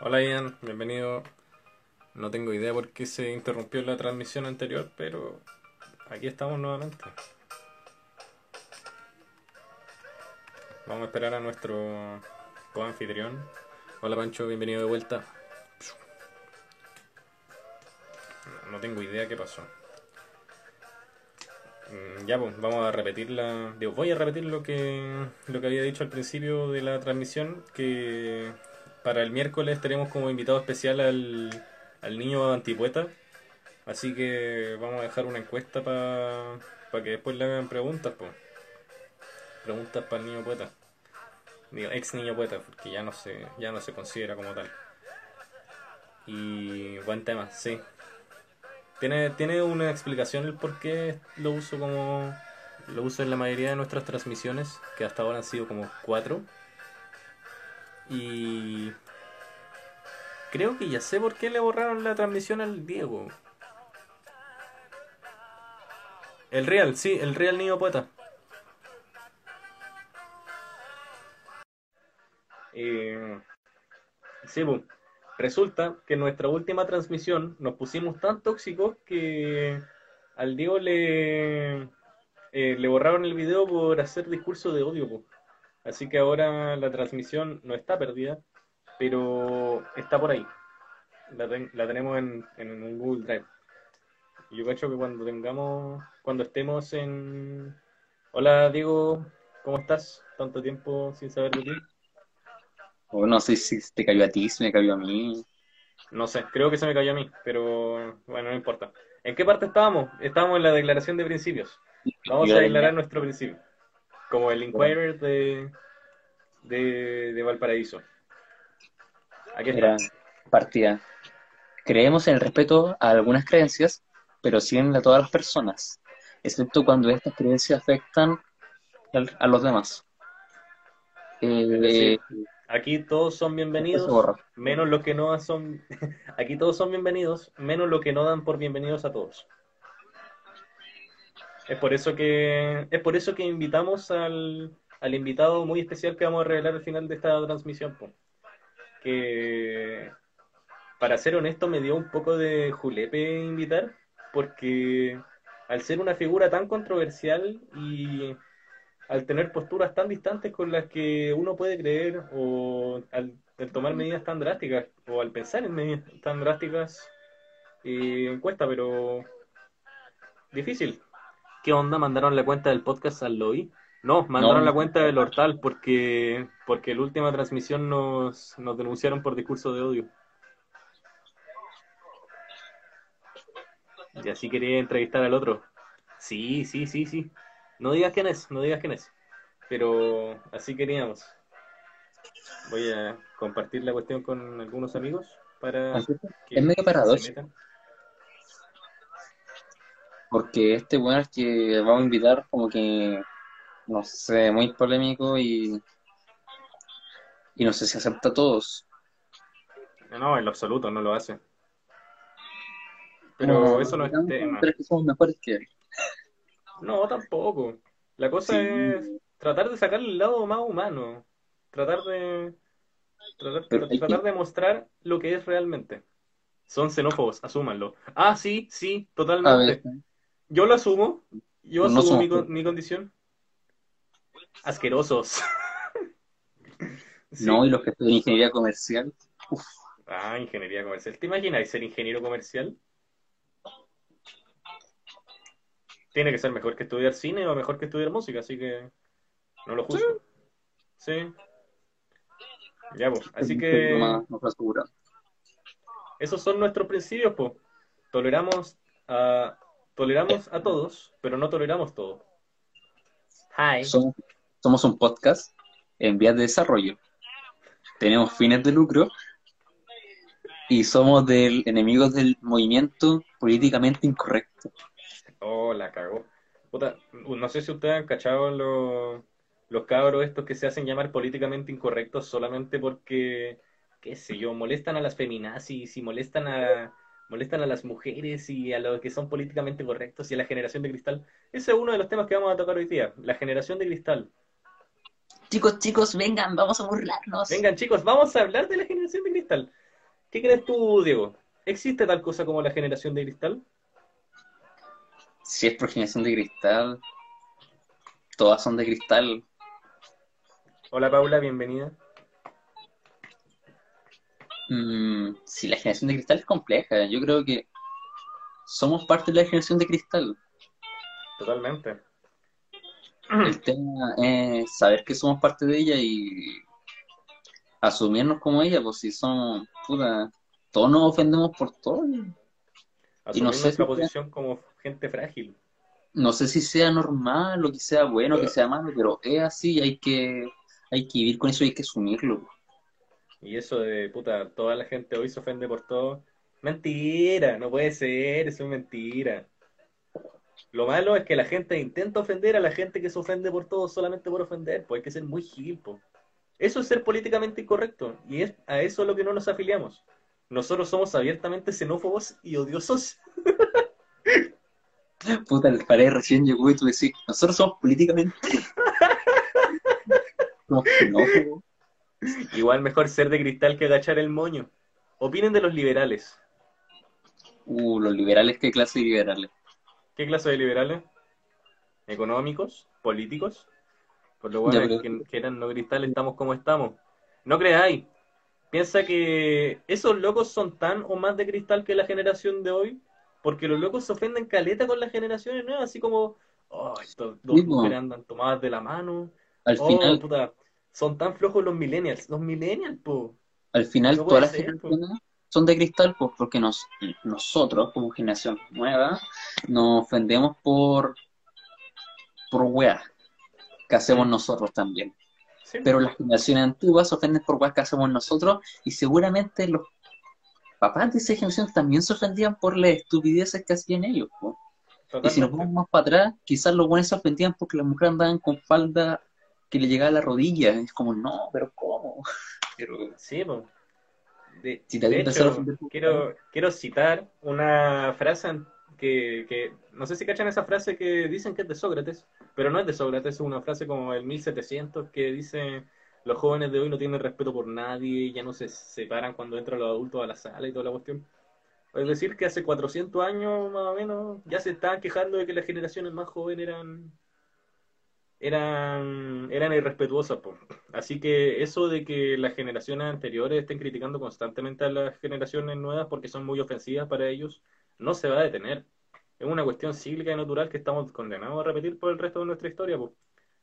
Hola Ian, bienvenido. No tengo idea por qué se interrumpió la transmisión anterior, pero aquí estamos nuevamente. Vamos a esperar a nuestro coanfitrión. Hola Pancho, bienvenido de vuelta. No tengo idea qué pasó. Mm, Ya, pues, vamos a repetir la... Digo, voy a repetir lo que, lo que había dicho al principio de la transmisión, que para el miércoles tenemos como invitado especial al, al niño antipoeta. Así que vamos a dejar una encuesta para que después le hagan preguntas, pues. Preguntas para el niño poeta. Digo, ex niño poeta, porque ya no se, ya no se considera como tal. Y buen tema, sí. Tiene, tiene una explicación el por qué lo uso como. Lo uso en la mayoría de nuestras transmisiones, que hasta ahora han sido como cuatro. Y. Creo que ya sé por qué le borraron la transmisión al Diego. El Real, sí, el Real Niño Poeta. Eh, sí, pues. Resulta que en nuestra última transmisión nos pusimos tan tóxicos que al Diego le, eh, le borraron el video por hacer discurso de odio. po. Así que ahora la transmisión no está perdida, pero está por ahí. La, ten- la tenemos en, en un Google Drive. Yo cacho que cuando tengamos, cuando estemos en... Hola Diego, ¿cómo estás? Tanto tiempo sin saber de ti. O no sé si te cayó a ti, si me cayó a mí. No sé, creo que se me cayó a mí, pero bueno, no importa. ¿En qué parte estábamos? Estábamos en la declaración de principios. Vamos a declarar nuestro principio. Como el Inquirer de, de, de Valparaíso. Aquí está. Era partida. Creemos en el respeto a algunas creencias, pero siguen a todas las personas, excepto cuando estas creencias afectan al- a los demás. Eh, aquí todos son bienvenidos, menos los que no son. Aquí todos son bienvenidos, menos los que no dan por bienvenidos a todos. Es por eso que es por eso que invitamos al, al invitado muy especial que vamos a revelar al final de esta transmisión. po. Que para ser honesto me dio un poco de julepe invitar, porque al ser una figura tan controversial y al tener posturas tan distantes con las que uno puede creer o al, tomar medidas tan drásticas o al pensar en medidas tan drásticas, eh, cuesta, pero difícil. ¿Qué onda? ¿Mandaron la cuenta del podcast al lobby? No, mandaron No. la cuenta del Hortal porque porque la última transmisión nos, nos denunciaron por discurso de odio. Y así quería entrevistar al otro. Sí, sí, sí, sí. No digas quién es, no digas quién es. Pero así queríamos. Voy a compartir la cuestión con algunos amigos para es. que medio se metan. Porque este weón al que vamos a invitar, como que, no sé, muy polémico y, y no sé si acepta a todos. No, en lo absoluto no lo hace. Pero eso no es tema. Pero es que somos mejores que él. No, tampoco. La cosa Sí. es tratar de sacar el lado más humano. Tratar de tratar, tratar que- de mostrar lo que es realmente. Son xenófobos, asúmanlo. Ah, sí, sí, A totalmente. ver, Yo lo asumo. Yo no asumo mi, mi condición. Asquerosos. Sí. no, y los que estudian ingeniería comercial, uf, Ah, ingeniería comercial. ¿Te imaginas ser ingeniero comercial? Tiene que ser mejor que estudiar cine o mejor que estudiar música, así que no lo juzgo. Sí. Ya, pues. Así que más asegurado. esos son nuestros principios, pues. Toleramos a, toleramos a todos, pero no toleramos todo. Hi. Somos, somos un podcast en vías de desarrollo. Tenemos fines de lucro y somos del, enemigos del movimiento políticamente incorrecto. Oh, la cagó. Puta, no sé si ustedes han cachado los, los cabros estos que se hacen llamar políticamente incorrectos solamente porque, qué sé yo, molestan a las feminazis y molestan a, molestan a las mujeres y a los que son políticamente correctos y a la generación de cristal. Ese es uno de los temas que vamos a tocar hoy día, la generación de cristal. Chicos, chicos, vengan, vamos a burlarnos. Vengan chicos, vamos a hablar de la generación de cristal. ¿Qué crees tú, Diego? ¿Existe tal cosa como la generación de cristal? Si es por generación de cristal, todas son de cristal. Hola Paula, bienvenida. Mm, si la generación de cristal es compleja, yo creo que somos parte de la generación de cristal. Totalmente. El tema es saber que somos parte de ella y asumirnos como ella, pues si somos, puta, todos nos ofendemos por todo. Y no sé nuestra posición como gente frágil. No sé si sea normal o que sea bueno o que sea malo, pero es así, hay que, hay que vivir con eso y hay que asumirlo. Y eso de, puta, toda la gente hoy se ofende por todo. Mentira, no puede ser, eso es mentira. Lo malo es que la gente intenta ofender a la gente que se ofende por todo solamente por ofender, pues hay que ser muy gil, Eso es ser políticamente incorrecto, y es a eso a lo que no nos afiliamos. Nosotros somos abiertamente xenófobos y odiosos. Puta, el pared recién llegó y tú decís, nosotros somos políticamente. xenófobos. Igual mejor ser de cristal que agachar el moño. Opinen de los liberales. Uh, los liberales, ¿qué clase de liberales? ¿Qué clase de liberales? ¿Económicos? ¿Políticos? Por lo bueno que, que, eran no cristal estamos como estamos. No creáis. Piensa que esos locos son tan o más de cristal que la generación de hoy, porque los locos se ofenden caleta con las generaciones nuevas, así como, oh, estos dos mujeres andan tomadas de la mano. Al oh, final, puta, son tan flojos los millennials. Los millennials, po. Al final, todas las generaciones son de cristal, pues, porque nos, nosotros, como generación nueva, nos ofendemos por, por weas que hacemos nosotros también. Pero las generaciones antiguas se ofenden por weas que hacemos nosotros y seguramente los papás de esa generación también se ofendían por las estupideces que hacían ellos. Y si nos vamos más para atrás, quizás los buenos se ofendían porque las mujeres andaban con falda que le llegaba a la rodilla. Es como, no, pero ¿cómo? Pero, sí, pues. De, hecho, quiero, quiero citar una frase que, que, no sé si cachan esa frase que dicen que es de Sócrates, pero no es de Sócrates, es una frase como el 1700 que dice los jóvenes de hoy no tienen respeto por nadie, ya no se separan cuando entran los adultos a la sala y toda la cuestión. Es decir, que hace 400 años más o menos ya se estaban quejando de que las generaciones más jóvenes eran eran, eran irrespetuosas. Así que eso de que las generaciones anteriores estén criticando constantemente a las generaciones nuevas porque son muy ofensivas para ellos, no se va a detener. Es una cuestión cíclica y natural que estamos condenados a repetir por el resto de nuestra historia.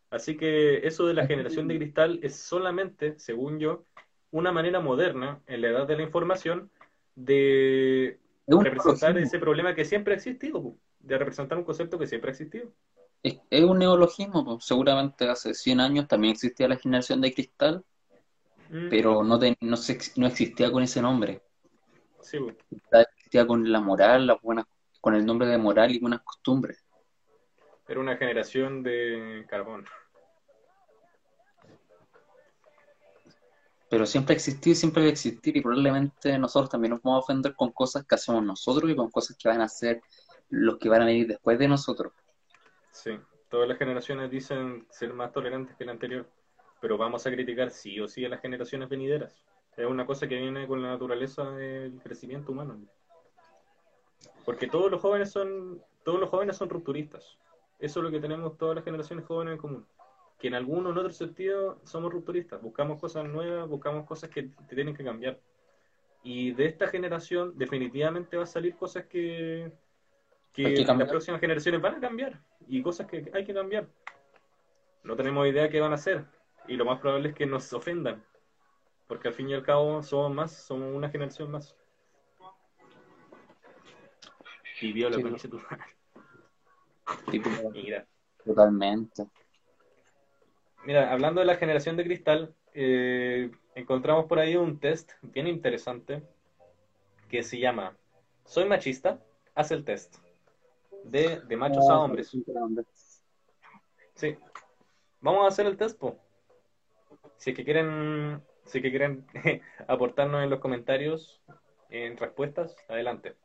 Así que eso de la generación de cristal es solamente, según yo, una manera moderna, en la edad de la información, de representar ese problema que siempre ha existido, de representar un concepto que siempre ha existido es, un neologismo, seguramente hace 100 años también existía la generación de cristal, mm. pero no, no, no existía con ese nombre. Sí, existía con la moral, la buena, con el nombre de moral y buenas costumbres. Era una generación de carbón. Pero siempre ha existido y siempre va a existir y probablemente nosotros también nos vamos a ofender con cosas que hacemos nosotros y con cosas que van a hacer los que van a venir después de nosotros. Sí, todas las generaciones dicen ser más tolerantes que la anterior, pero vamos a criticar sí o sí a las generaciones venideras. Es una cosa que viene con la naturaleza del crecimiento humano. Porque todos los jóvenes son, todos los jóvenes son rupturistas. Eso es lo que tenemos todas las generaciones jóvenes en común. Que en algún o en otro sentido somos rupturistas. Buscamos cosas nuevas, buscamos cosas que tienen que cambiar. Y de esta generación definitivamente va a salir cosas que, que las próximas generaciones van a cambiar y cosas que hay que cambiar. No tenemos idea qué van a hacer y lo más probable es que nos ofendan, porque al fin y al cabo somos más, somos una generación más. Y viola sí, tu Mira. Totalmente. Mira, hablando de la generación de cristal, eh, encontramos por ahí un test bien interesante que se llama ¿Soy machista? Haz el test de, de machos a ah, hombres. Sí. Vamos a hacer el test, Si es que quieren, si que quieren aportarnos en los comentarios en respuestas, adelante.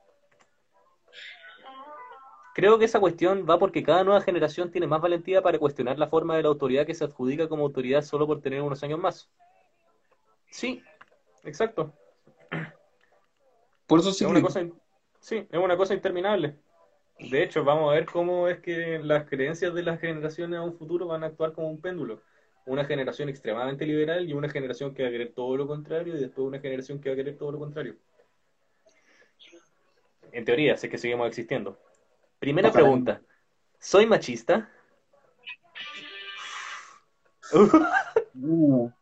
Creo que esa cuestión va porque cada nueva generación tiene más valentía para cuestionar la forma de la autoridad que se adjudica como autoridad solo por tener unos años más. Sí, exacto. Por eso sí. Es una cosa, sí, es una cosa interminable. De hecho, vamos a ver cómo es que las creencias de las generaciones a un futuro van a actuar como un péndulo. Una generación extremadamente liberal y una generación que va a querer todo lo contrario y después una generación que va a querer todo lo contrario. En teoría, sé que seguimos existiendo. Primera Ojalá. pregunta. ¿Soy machista? Uh,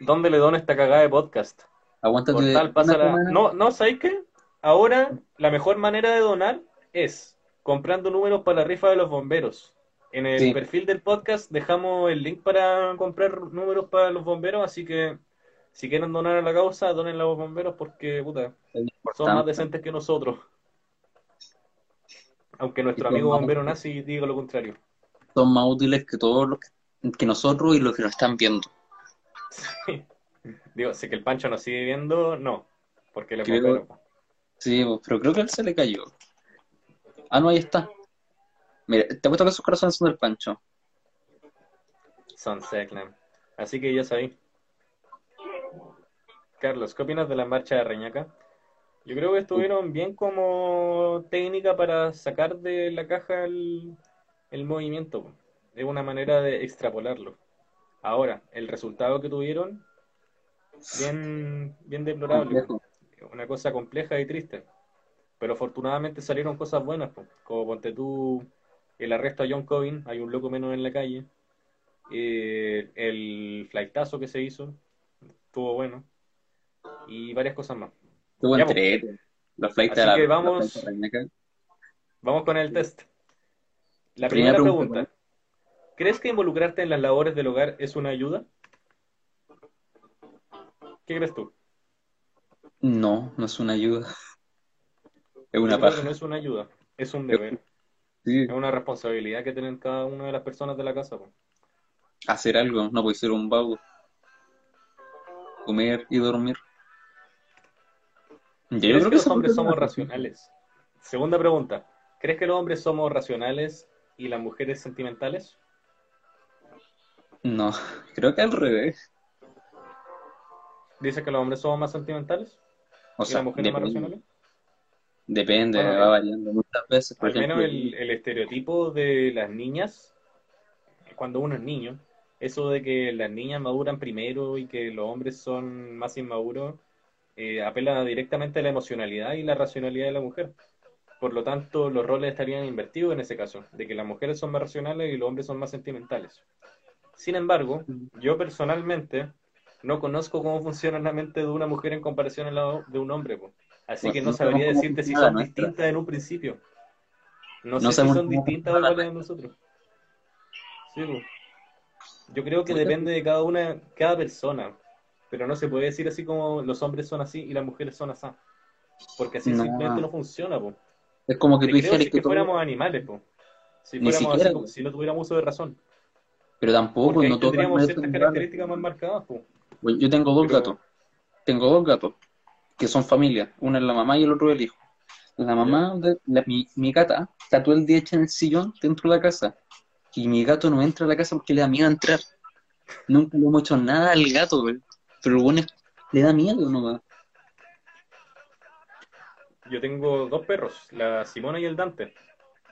¿Dónde le dono esta cagada de podcast? aguántate Portal, pásala. No, no, ¿sabes qué? Ahora la mejor manera de donar es comprando números para la rifa de los bomberos. En el Sí. perfil del podcast dejamos el link para comprar números para los bomberos, así que si quieren donar a la causa, donen a los bomberos porque, puta, son más decentes que nosotros. Aunque nuestro son amigo bombero nazi diga lo contrario. Son más útiles que todos los que, que nosotros y los que nos están viendo. Digo, sé que el Pancho nos sigue viendo, no, porque le bombero. Sí, pues, pero creo que él se le cayó. Ah, no, ahí está. Mira, te apuesto que esos corazones son del Pancho. Son Seclan. Así que ya sabéis. Carlos, ¿qué opinas de la marcha de Reñaca? Yo creo que estuvieron bien como técnica para sacar de la caja el, el movimiento. Es una manera de extrapolarlo. Ahora, el resultado que tuvieron, bien, bien deplorable. Complejo. Una cosa compleja y triste. Pero afortunadamente salieron cosas buenas, como ponte tú el arresto a John Covin, hay un loco menos en la calle. Eh, el flightazo que se hizo, estuvo bueno. Y varias cosas más. Estuvo Ya, pues. entrete. La flight Así la, que vamos-. Vamos con el test. La Primera primera pregunta, pregunta. ¿Crees que involucrarte en las labores del hogar es una ayuda? ¿Qué crees tú? No, no es una ayuda. Es una paja. no es una ayuda, es un deber. Sí, Es una responsabilidad que tienen cada una de las personas de la casa. hacer algo, no puede ser un vago. Comer y dormir. Yo ¿Crees creo que que los hombres es somos racionales? Segunda pregunta. ¿Crees que los hombres somos racionales y las mujeres sentimentales? No, creo que al revés. ¿Dices que los hombres somos más sentimentales O sea, las depende, racionales? depende, Bueno, va variando muchas veces. Por Al menos el estereotipo de las niñas, cuando uno es niño, eso de que las niñas maduran primero y que los hombres son más inmaduros, eh, apela directamente a la emocionalidad y la racionalidad de la mujer. Por lo tanto, los roles estarían invertidos en ese caso, de que las mujeres son más racionales y los hombres son más sentimentales. Sin embargo, yo personalmente no conozco cómo funciona la mente de una mujer en comparación a la de un hombre, po. así No- que no sabría decirte si son nuestra. distintas en un principio. No, No sé si son distintas iguales a nosotros. Sí, po. Yo creo que depende de cada una, cada persona, pero no se puede decir así como los hombres son así y las mujeres son así, porque así No. simplemente no funciona, po. es como que Te tú dijeras si que que todo- fuéramos animales, po. Si Ni fuéramos así siquiera, po. si no tuviéramos uso de razón. pero tampoco, Porque no todos tendríamos ciertas características más marcadas, po. Pues Yo tengo dos Pero- gatos. Tengo dos gatos que son familia. Una es la mamá y el otro el hijo. La mamá, de, la- mi, mi gata, está todo el día hecha en el sillón dentro de la casa. Y mi gato no entra a la casa porque le da miedo entrar. Nunca le hemos hecho nada al gato, güey. Pero lo bueno es le da miedo nomás. Yo tengo dos perros, la Simona y el Dante.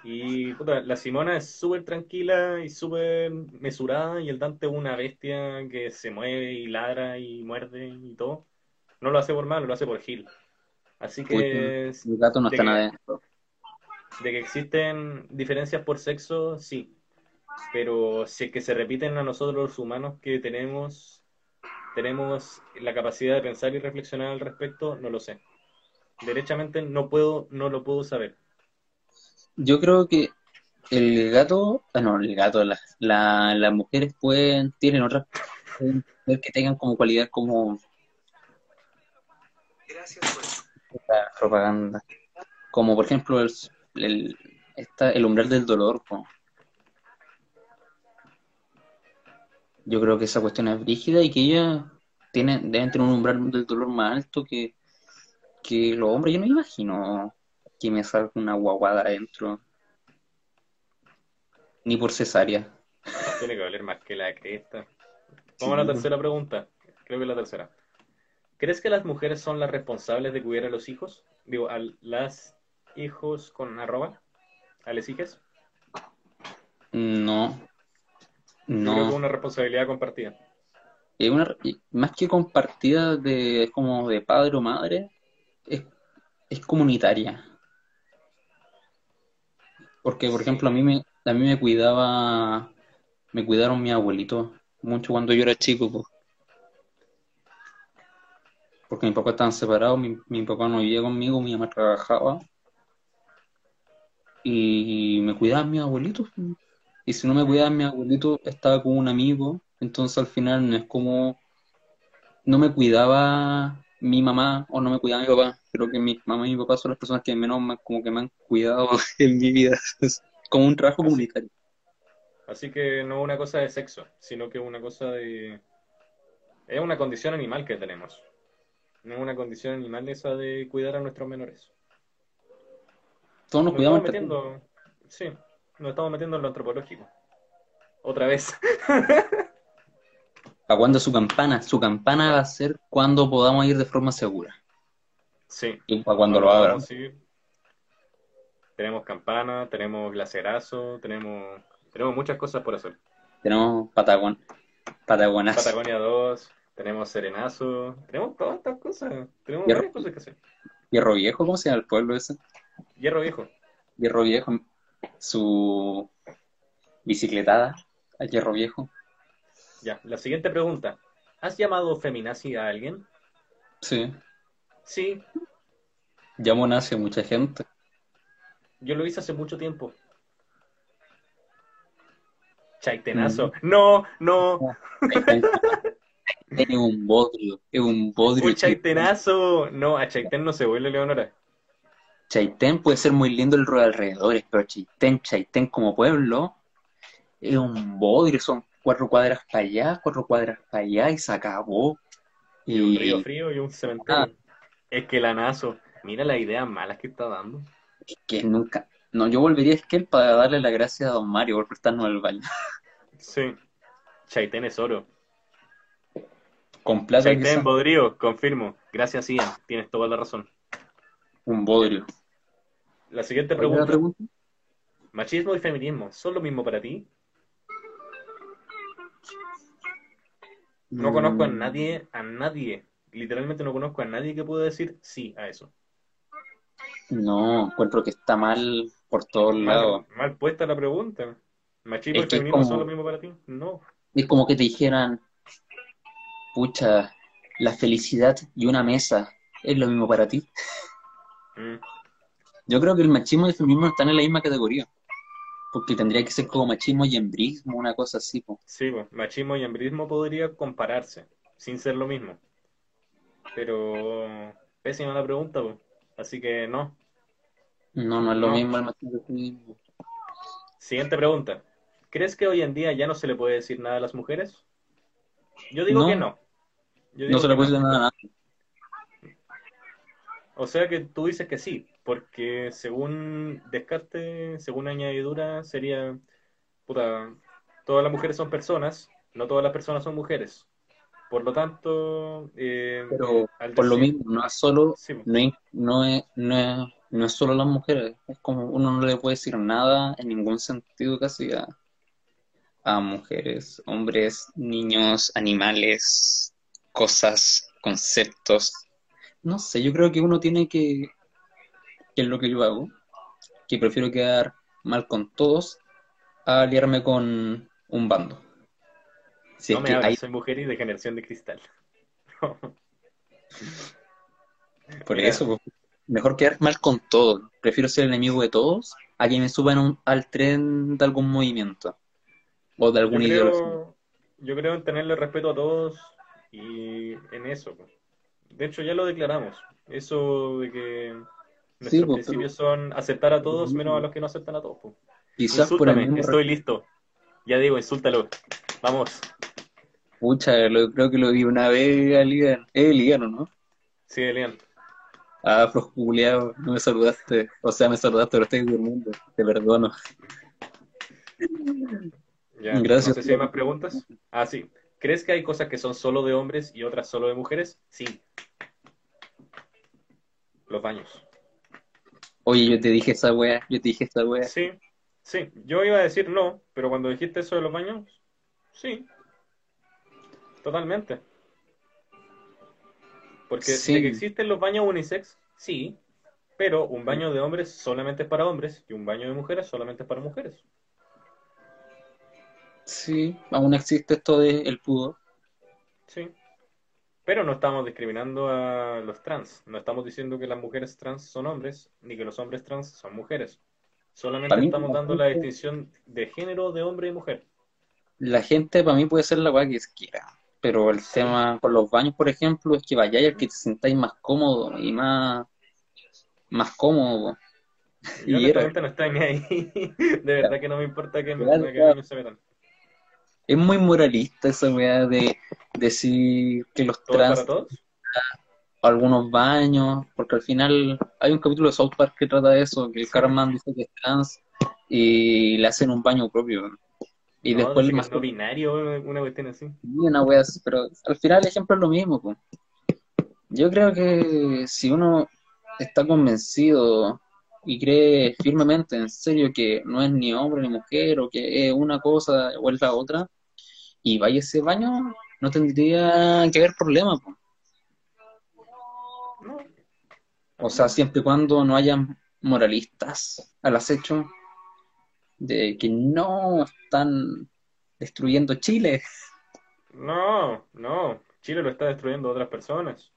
Y puta, la Simona es súper tranquila y súper mesurada y el Dante es una bestia que se mueve y ladra y muerde y todo. No lo hace por malo, lo hace por Gil. Así que Mi gato no está que- nada de que existen diferencias por sexo, sí. Pero si es que se repiten a nosotros los humanos que tenemos, tenemos la capacidad de pensar y reflexionar al respecto, no lo sé. Derechamente no puedo, no lo puedo saber. Yo creo que el gato, ah, no, el gato, la- la- las mujeres pueden, tienen otras, que tengan como cualidad como la propaganda. Como por ejemplo el, el, esta- el umbral del dolor. Yo creo que esa cuestión es brígida y que ellas tienen, deben tener un umbral del dolor más alto que, que los hombres. Yo no me imagino que me salga una guaguada adentro. Ni por cesárea. Tiene que valer más que la cresta. Vamos a la tercera pregunta. Creo que es la tercera. ¿Crees que las mujeres son las responsables de cuidar a los hijos? Digo, a las hijos con arroba, a las hijas. No. Creo que es No. una responsabilidad compartida. Es una, más que compartida de como de padre o madre, es, es comunitaria. Porque, por ejemplo, a mí me, a mí me cuidaba, me cuidaron mi abuelito mucho cuando yo era chico, pues, porque mis papás estaban separados, mi, mi papá no vivía conmigo, mi mamá trabajaba. Y me cuidaban mis abuelitos. Y si no me cuidaban mis abuelitos, estaba con un amigo, entonces al final no es como no me cuidaba mi mamá o no me cuidaba mi papá. Creo que mi mamá y mi papá son las personas que menos me- como que me han cuidado en mi vida. Es como un trabajo así, comunitario. así que no es una cosa de sexo, sino que es una cosa de... Es una condición animal que tenemos. No es una condición animal esa de cuidar a nuestros menores. Todos nos Nos cuidamos estamos metiendo, sí, nos estamos metiendo en lo antropológico. Otra vez. ¿Para cuándo su campana? Su campana va a ser cuando podamos ir de forma segura. Sí, Y para cuando lo abran. ir. Tenemos campana, tenemos lacerazo, tenemos, tenemos muchas cosas por hacer. Tenemos Patagon, Patagonazo, Patagonia 2, tenemos Serenazo, tenemos todas estas cosas. Tenemos Hierro, varias cosas que hacer. Hierro Viejo, ¿cómo se llama el pueblo ese? Hierro viejo. Hierro Viejo, su bicicletada a Hierro Viejo. Ya, la siguiente pregunta. ¿Has llamado feminazi a alguien? Sí, Sí, llamo nazi a mucha gente. yo lo hice hace mucho tiempo. Mm. Chaitenazo. No, no. Chaitén es un bodrio, es un bodrio Un chaitenazo. No, a Chaitén no se vuelve Leonora. Chaitén puede ser muy lindo el ruido de alrededores, pero Chaitén, Chaitén como pueblo es un bodrio, son cuatro cuadras para allá, cuatro cuadras para allá y se acabó. Y un río frío y un ah, cementerio. Es que la nazo. Mira las ideas malas que está dando. es que nunca, no, yo volvería a Esquel para darle las gracias a Don Mario por prestarnos el baño. Sí. Chaitén es oro. Con plata Chaitén, quizás, Bodrío, confirmo. Gracias, Ian. Tienes toda la razón. un bodrio. La siguiente ¿Cuál era la pregunta. pregunta? ¿Machismo y feminismo son lo mismo para ti? No conozco a Mm, nadie, a nadie, literalmente no conozco a nadie que pueda decir sí a eso. no, encuentro que está mal por todos lados. Mal, puesta la pregunta. ¿Machismo y feminismo son lo mismo para ti? No. es como que te dijeran, pucha, la felicidad y una mesa es lo mismo para ti. Mm, Yo creo que el machismo y el feminismo están en la misma categoría, porque tendría que ser como machismo y embrismo, una cosa así, po. Sí, pues, machismo y embrismo podría compararse, sin ser lo mismo. Pero pésima la pregunta, pues. Así que no, No, no es lo no. mismo el machismo el. Siguiente pregunta. ¿Crees que hoy en día ya no se le puede decir nada a las mujeres? Yo digo que No, no. Yo no digo se le que puede no. decir nada a nadie. O sea que tú dices que sí, porque según Descartes, según añadidura, sería, puta, todas las mujeres son personas, no todas las personas son mujeres. Por lo tanto, eh, Pero al por lo mismo, no es solo, sí, no es, no es, no es, no es solo las mujeres, es como uno no le puede decir nada en ningún sentido casi a, a mujeres, hombres, niños, animales, cosas, conceptos. No sé, yo creo que uno tiene que, que es lo que yo hago, que prefiero quedar mal con todos a aliarme con un bando. Si no me hay, hables, soy mujer y de generación de cristal. por Mira, eso, mejor quedar mal con todos. Prefiero ser el enemigo de todos a que me suban un- al tren de algún movimiento o de yo alguna ideología. creo, yo creo en tenerle respeto a todos y en eso. De hecho, ya lo declaramos. Eso de que Sí, nuestros pues, pero principios son aceptar a todos menos a los que no aceptan a todos. po. quizás por el Insúltame, mismo estoy listo. Ya digo, insúltalo. Vamos. Pucha, lo- creo que lo vi una vez a Ligan. Es Ligano, ¿no? Sí, Elian. Ah, culiao, no me saludaste. O sea, me saludaste, pero estoy durmiendo. Te perdono. Ya. No Gracias. sé si hay más preguntas. Ah, sí. ¿Crees que hay cosas que son solo de hombres y otras solo de mujeres? Sí. los baños. Oye, yo te dije esa wea, yo te dije esa wea. Sí, sí. Yo iba a decir no, pero cuando dijiste eso de los baños, sí. Totalmente. Porque Sí. de que existen los baños unisex, sí. Pero un baño de hombres solamente es para hombres y un baño de mujeres solamente es para mujeres. Sí, aún existe esto de el pudor. Sí. Pero no estamos discriminando a los trans. No estamos diciendo que las mujeres trans son hombres, ni que los hombres trans son mujeres. Solamente mí, estamos dando la distinción de género de hombre y mujer. La gente para mí puede ser la weá que quiera, pero el tema con los baños, por ejemplo, es que vayáis al que te sintáis más cómodo y más, más cómodo. Yo Y era- no estoy ni ahí. De verdad que no me importa que me, Claro, que claro. me se metan. Es muy moralista esa weá de decir que los ¿Todo es trans para todos? algunos baños, porque al final hay un capítulo de South Park que trata de eso, que el Carman dice que es trans y le hacen un baño propio. Y No, después dice que más no binario, una cuestión así. una wea así, pero al final el ejemplo es lo mismo. po. Yo creo que si uno está convencido y cree firmemente, en serio, que no es ni hombre ni mujer, o que es una cosa o es la otra, y vaya ese baño, no tendría que haber problema. po. O sea, siempre y cuando no hayan moralistas al acecho de que no están destruyendo Chile. No, no. Chile lo está destruyendo otras personas.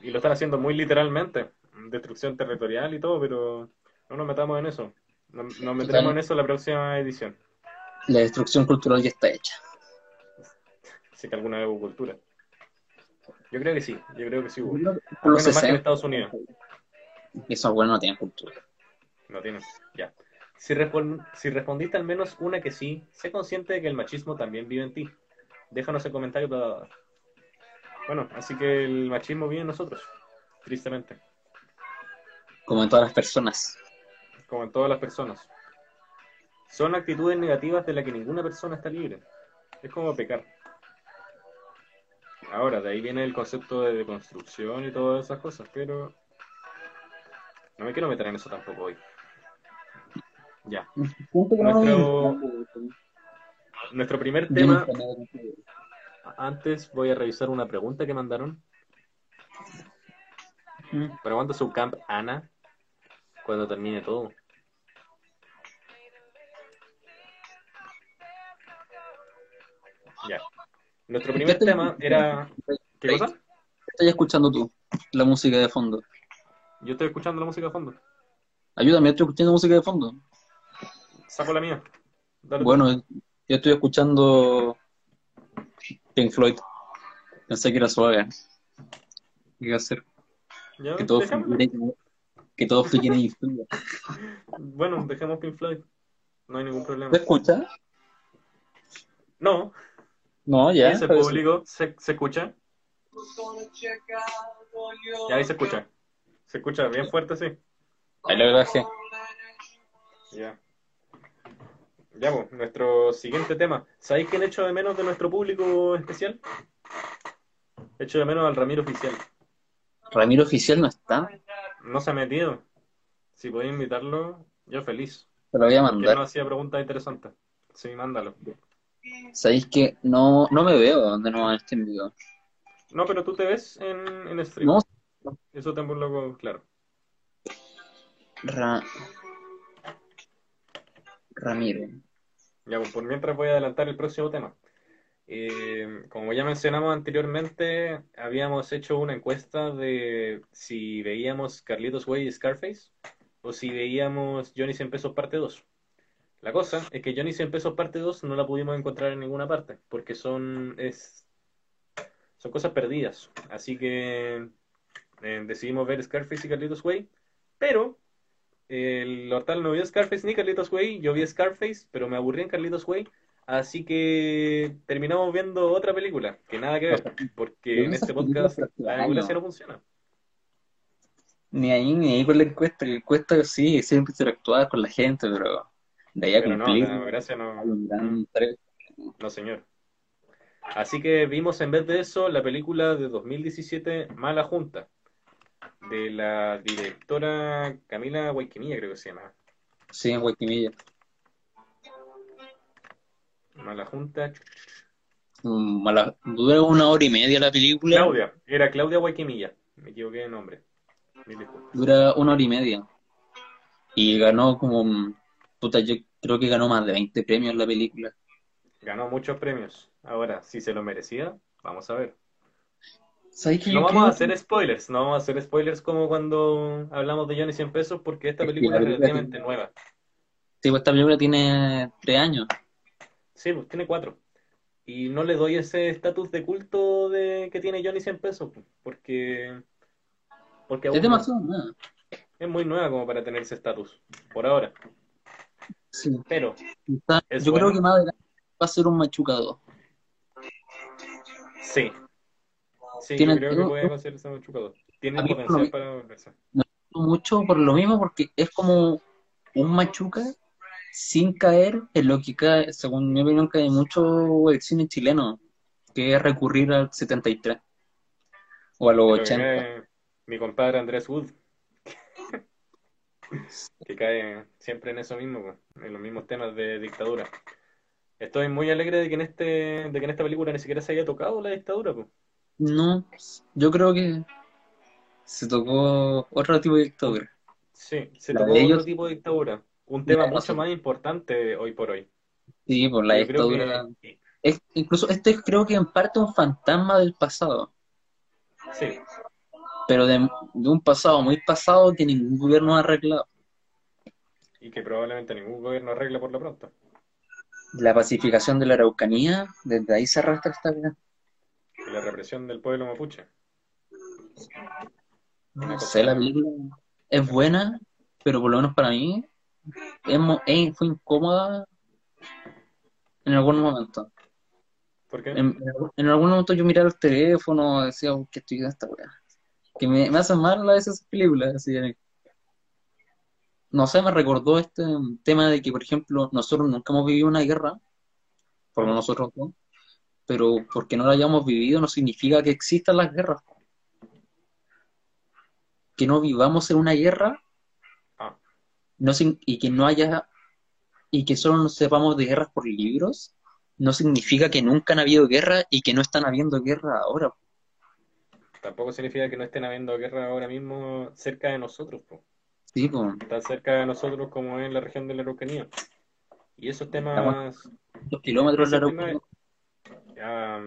Y lo están haciendo muy literalmente. Destrucción territorial y todo, pero no nos metamos en eso. Nos, nos meteremos en eso en la próxima edición. La destrucción cultural ya está hecha. Si que alguna vez hubo cultura. Yo creo que sí, yo creo que sí hubo. Por los Bueno, más que en 60, Estados Unidos. esos buenos no tienen cultura. No tienen. Ya. Si, si respondiste al menos una que sí, sé consciente de que el machismo también vive en ti. Déjanos el comentario. bla. Bueno, así que el machismo vive en nosotros, tristemente, Como en todas las personas. como en todas las personas. Son actitudes negativas de las que ninguna persona está libre. Es como pecar. Ahora, de ahí viene el concepto de deconstrucción y todas esas cosas, pero no me quiero meter en eso tampoco hoy. Ya. Nuestro- Nuestro primer tema Antes voy a revisar una pregunta que mandaron. ¿Para cuándo su camp Ana? Cuando termine todo. Ya. Nuestro primer tema era. ¿Qué cosa? Estoy escuchando tú, la música de fondo. Yo estoy escuchando la música de fondo. Ayúdame, estoy escuchando música de fondo. Saco la mía. Dale tú. Bueno, yo estoy escuchando Pink Floyd. Pensé que era suave. ¿Qué iba a hacer? Ya, Que todo dejémoslo. fluya, que todo fluya y fluya. Bueno, dejemos Pink Floyd. No hay ningún problema. ¿Te escucha? No, No, ya. ese público se, se escucha. Ya ahí se escucha. Se escucha bien fuerte, sí. Ahí lo bajé. Ya. Ya, pues, nuestro siguiente tema. ¿Sabéis quién echo de menos de nuestro público especial? Echo de menos al Ramiro Oficial. Ramiro Oficial no está. No se ha metido. Si podéis invitarlo, yo feliz. Te lo voy a mandar. no hacía preguntas interesantes. Sí, mándalo. Sabéis que no, no me veo de nuevo en este video. No, pero tú te ves en, en stream. No, Eso loco claro. Ra- Ramiro. Ya, pues por mientras voy a adelantar el próximo tema. Eh, como ya mencionamos anteriormente, habíamos hecho una encuesta de si veíamos Carlitos Way y Scarface o si veíamos Johnny 100 pesos parte 2. La cosa es que Johnny 100 pesos parte 2 no la pudimos encontrar en ninguna parte porque son, es, son cosas perdidas. Así que eh, decidimos ver Scarface y Carlitos Way, pero el Hortal no vio Scarface ni Carlitos Way, yo vi Scarface, pero me aburrí en Carlitos Way, así que terminamos viendo otra película, que nada que ver, porque en este podcast la democracia no funciona. Ni ahí, ni ahí con la encuesta. La encuesta sí, siempre interactuaba con la gente, pero de ahí a Pero no, cumplir. no, hay un gran no señor. Así que vimos en vez de eso la película de 2017 Mala Junta, de la directora Camila Guayquimilla, creo que se llama. Sí, en Guayquimilla. Mala Junta. Mm, mala- Dura una hora y media la película. Claudia, era Claudia Guayquimilla. Me equivoqué de nombre. Dura una hora y media. Y ganó como. Puta, yo creo que ganó más de 20 premios la película. Ganó muchos premios. Ahora, si se lo merecía, vamos a ver. No vamos a hacer spoilers, no vamos a hacer spoilers como cuando hablamos de Johnny 100 pesos porque esta película la es relativamente nueva. Sí, pues esta película tiene tres años. Sí, pues tiene cuatro. Y no le doy ese estatus de culto de que tiene Johnny 100 pesos, pues, porque, porque Es no. demasiado nada. es muy nueva como para tener ese estatus, por ahora. Sí. Pero, Está- ¿Es yo creo que más adelante va a ser un machucado. sí. Sí, yo creo que puede no. ser ese machucado. Tiene A mí potencial mi- para volverse. Mucho por lo mismo, porque es como un machuca sin caer en lo que cae, según mi opinión, cae mucho el cine chileno, que es recurrir al 73 o a los Pero que 80. cae mi compadre Andrés Wood, que cae siempre en eso mismo, en los mismos temas de dictadura. Estoy muy alegre de que en este, de que en esta película ni siquiera se haya tocado la dictadura, pues. No, yo creo que se tocó otro tipo de dictadura. Sí, se La tocó otro ellos- tipo de dictadura. Un tema mucho más importante hoy por hoy. Sí, por la Yo dictadura. que Es, incluso este creo que en parte un fantasma del pasado, sí, pero de, de un pasado muy pasado que ningún gobierno ha arreglado. y que probablemente ningún gobierno arregle por lo pronto. La pacificación de la Araucanía, desde ahí se arrastra esta vida. Y la represión del pueblo mapuche. No sé, la película es buena, pero por lo menos para mí es fue incómoda en algún momento. ¿Por qué? En, en algún momento yo miraba el teléfono, decía, "Oh, ¿qué estoy viendo esta weá? Que me, me hacen mal a veces esas películas. Así, no sé, me recordó este tema de que, por ejemplo, nosotros nunca hemos vivido una guerra, por nosotros dos, pero porque no la hayamos vivido no significa que existan las guerras. Que no vivamos en una guerra Ah, no sin- y que no haya y que solo nos sepamos de guerras por libros, no significa que nunca han habido guerra y que no están habiendo guerra ahora. Tampoco significa que no estén habiendo guerra ahora mismo cerca de nosotros, po. Sí, pues, Tan cerca de nosotros como es la región de la Araucanía. Y esos temas, dos kilómetros de la Araucanía, ya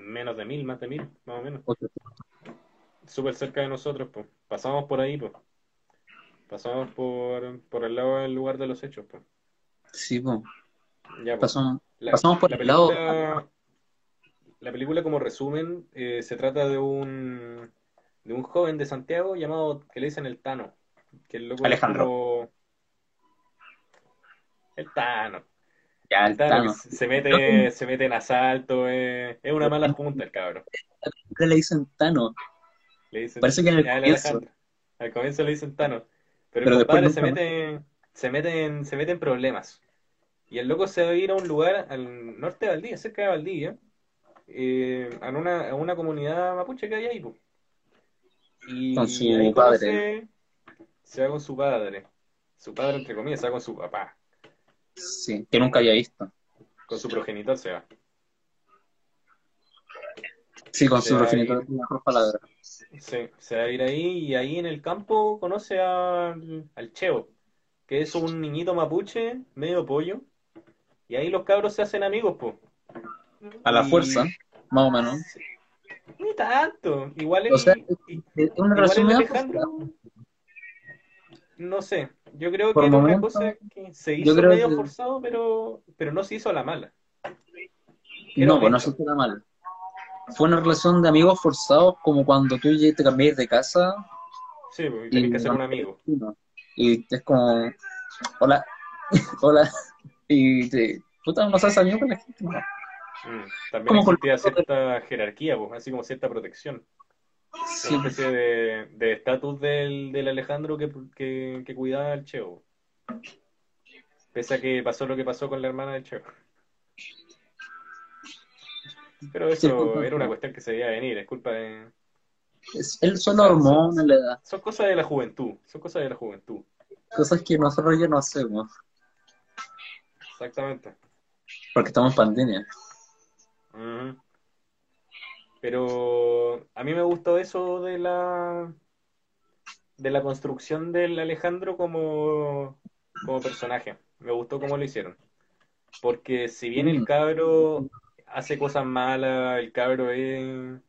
menos de mil, más de mil, más o menos. Súper cerca de nosotros, pues. Pasamos por ahí, pues. Pasamos por, por el lado del lugar de los hechos, pues. Sí, pues, Ya, pues. pasamos, La, pasamos por la el lado. La película, como resumen, eh, se trata de un de un joven de Santiago llamado, que le dicen el Tano, que el loco Alejandro. como- el Tano, Ya, el Tano, se mete, se mete en asalto, eh, es una mala junta el cabrón. ¿Qué le dicen Tano? Le dicen, Parece que en el comienzo. Al comienzo le dicen Tano. Pero, Pero el compadre se nunca mete, se mete en, se mete en problemas. Y el loco se va a ir a un lugar al norte de Valdivia, cerca de Valdivia, eh, a una, a una comunidad mapuche que hay ahí, po. Y Con su ahí padre. conoce- se va con su padre. Su padre, entre comillas, se va con su papá. Sí, que nunca había visto. Con su progenitor se va. Sí, con Se su a progenitor mejor palabra. Sí, se va a ir ahí y ahí en el campo conoce al, al Cheo, que es un niñito mapuche, medio pollo, y ahí los cabros se hacen amigos, po. A la Y- fuerza, más o menos. Ni tanto, igual O sea, Es una igual Alejandro, no sé, yo creo que era una momento, cosa que se hizo medio que- forzado, pero, pero no se hizo a la mala. No, pues no se fuera mal. Fue una relación de amigos forzados, como cuando tú ya te cambias de casa Sí, pues, tenés que ser un amigo. y es como, hola, hola, y te, puta, no seas amigo con la gente. Mm, También existía cierta jerarquía, pues, así como cierta protección. Sí, una especie de de estatus del, del Alejandro que, que, que cuidaba al Cheo. Pese a que pasó lo que pasó con la hermana del Cheo. Pero eso era una cuestión que se veía venir, es culpa de, Es, él son hormonas, la edad. Son cosas de la juventud, son cosas de la juventud. Cosas que nosotros ya no hacemos. Exactamente. Porque estamos en pandemia. Pero a mí me gustó eso de la de la construcción del Alejandro como, como personaje. Me gustó cómo lo hicieron. Porque si bien el cabro hace cosas malas, el cabro es,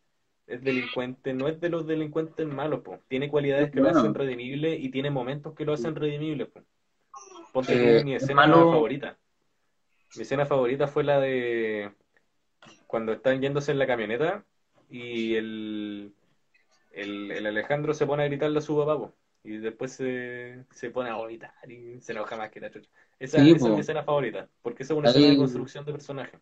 es delincuente, no es de los delincuentes malos, po. Tiene cualidades que lo hacen redimible y tiene momentos que lo hacen redimible, po. Ponte Eh, mi es escena malo- favorita. Mi escena favorita fue la de cuando están yéndose en la camioneta y el, el, el Alejandro se pone a gritarle a su papá, po, y después se, se pone a vomitar y se enoja más que la chucha. Esa, Sí, esa es mi escena favorita, porque esa es una Ahí- escena de construcción de personaje.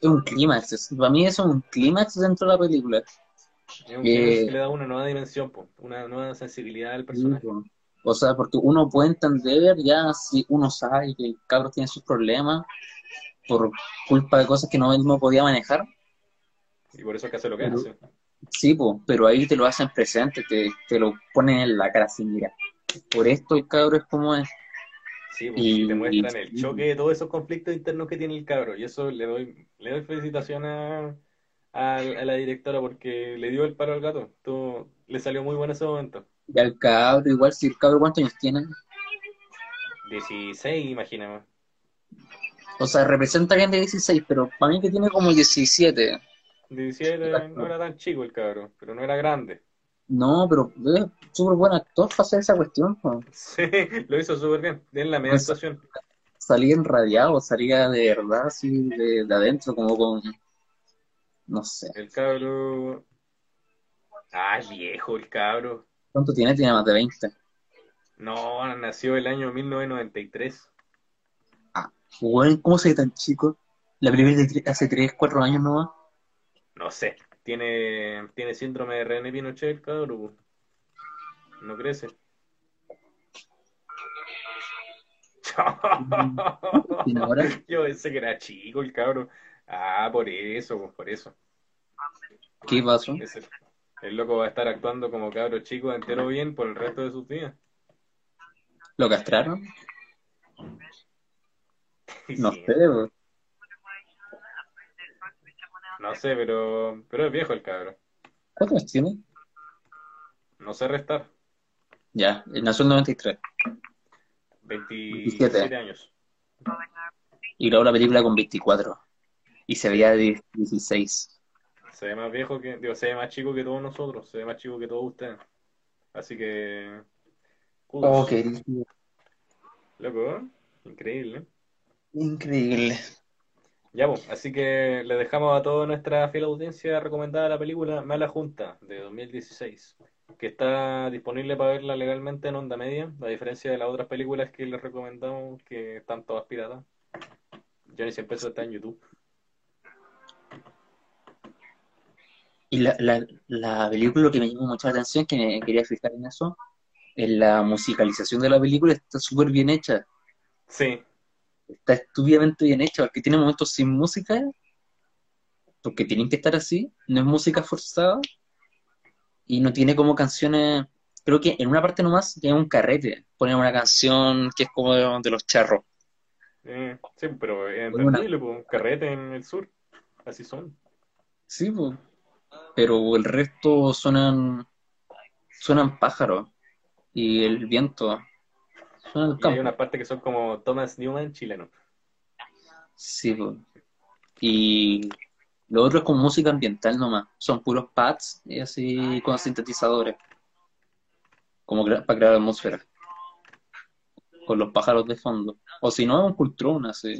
Es un clímax. Para mí eso es un clímax dentro de la película. Es un Eh, clímax que le da una nueva dimensión, po, una nueva sensibilidad al personaje. Sí. O sea, porque uno puede entender ya si uno sabe que el cabro tiene sus problemas por culpa de cosas que no él no podía manejar. Y por eso es que hace lo que Pero- hace. Sí, po, pero ahí te lo hacen presente, te, te lo ponen en la cara así, mira. Por esto el cabro es como es. Sí, Y- te muestran el choque de todos esos conflictos internos que tiene el cabro. Y eso le doy, le doy felicitación a, a, a la directora porque le dio el paro al gato. Todo, le salió muy bueno ese momento. Y al cabro, igual si el cabro cuántos años tiene. 16, imagíname. O sea, representa bien de 16, pero para mí que tiene como 17. 17 no era tan chico el cabro, pero no era grande. No, pero es súper buen actor para hacer esa cuestión. Sí, lo hizo súper bien. En la media Pues- actuación. Salía enradiado, salía de verdad, así de, de adentro, como con. No sé. El cabro. Ah, viejo el cabro. ¿Cuánto tiene? Tiene más de 20. No, nació el año 1993. Bueno, ¿cómo se ve tan chico? La es de hace 3, 4 años nomás. No sé. Tiene, tiene síndrome de René Pinochet el cabro. po. No crece. ahora? Yo pensé que era chico el cabro. Ah, por eso, pues, por eso. ¿Qué pasó? Ese- el loco va a estar actuando como cabro chico entero bien por el resto de sus días. ¿Lo castraron? No Sí, sé, no sé, pero, pero es viejo el cabro. ¿Cuántos años tiene? No sé restar. Ya, nació en 93. 27 27. años. Y grabó la película con 24. Y se veía de 16. Se ve más viejo que, digo, se ve más chico que todos nosotros, se ve más chico que todos ustedes. Así que. Oh, qué Loco, ¿eh? increíble. Increíble. Ya, pues, así que le dejamos a toda nuestra fiel audiencia recomendada la película Mala Junta de 2016, que está disponible para verla legalmente en onda media, a diferencia de las otras películas que les recomendamos que están todas piratas. Johnny siempre está en YouTube. Y la, la, la película, que me llamó mucho la atención, que me quería fijar en eso, es la musicalización de la película está súper bien hecha. Sí, Está estúpidamente bien hecha, porque tiene momentos sin música, porque tienen que estar así, no es música forzada, y no tiene como canciones, creo que en una parte nomás tiene un carrete, ponen una canción que es como de, de los charros. eh, sí, pero es Bueno, una- entendible, pues, carrete en el sur, así son. Sí, po. pero el resto suenan, suenan pájaros, y el viento Y hay campo. unas partes que son como Thomas Newman chileno. Sí. Y lo otro es con música ambiental nomás. Son puros pads y así con sintetizadores. Como para crear atmósfera. Con los pájaros de fondo. O si no, un cultrón así.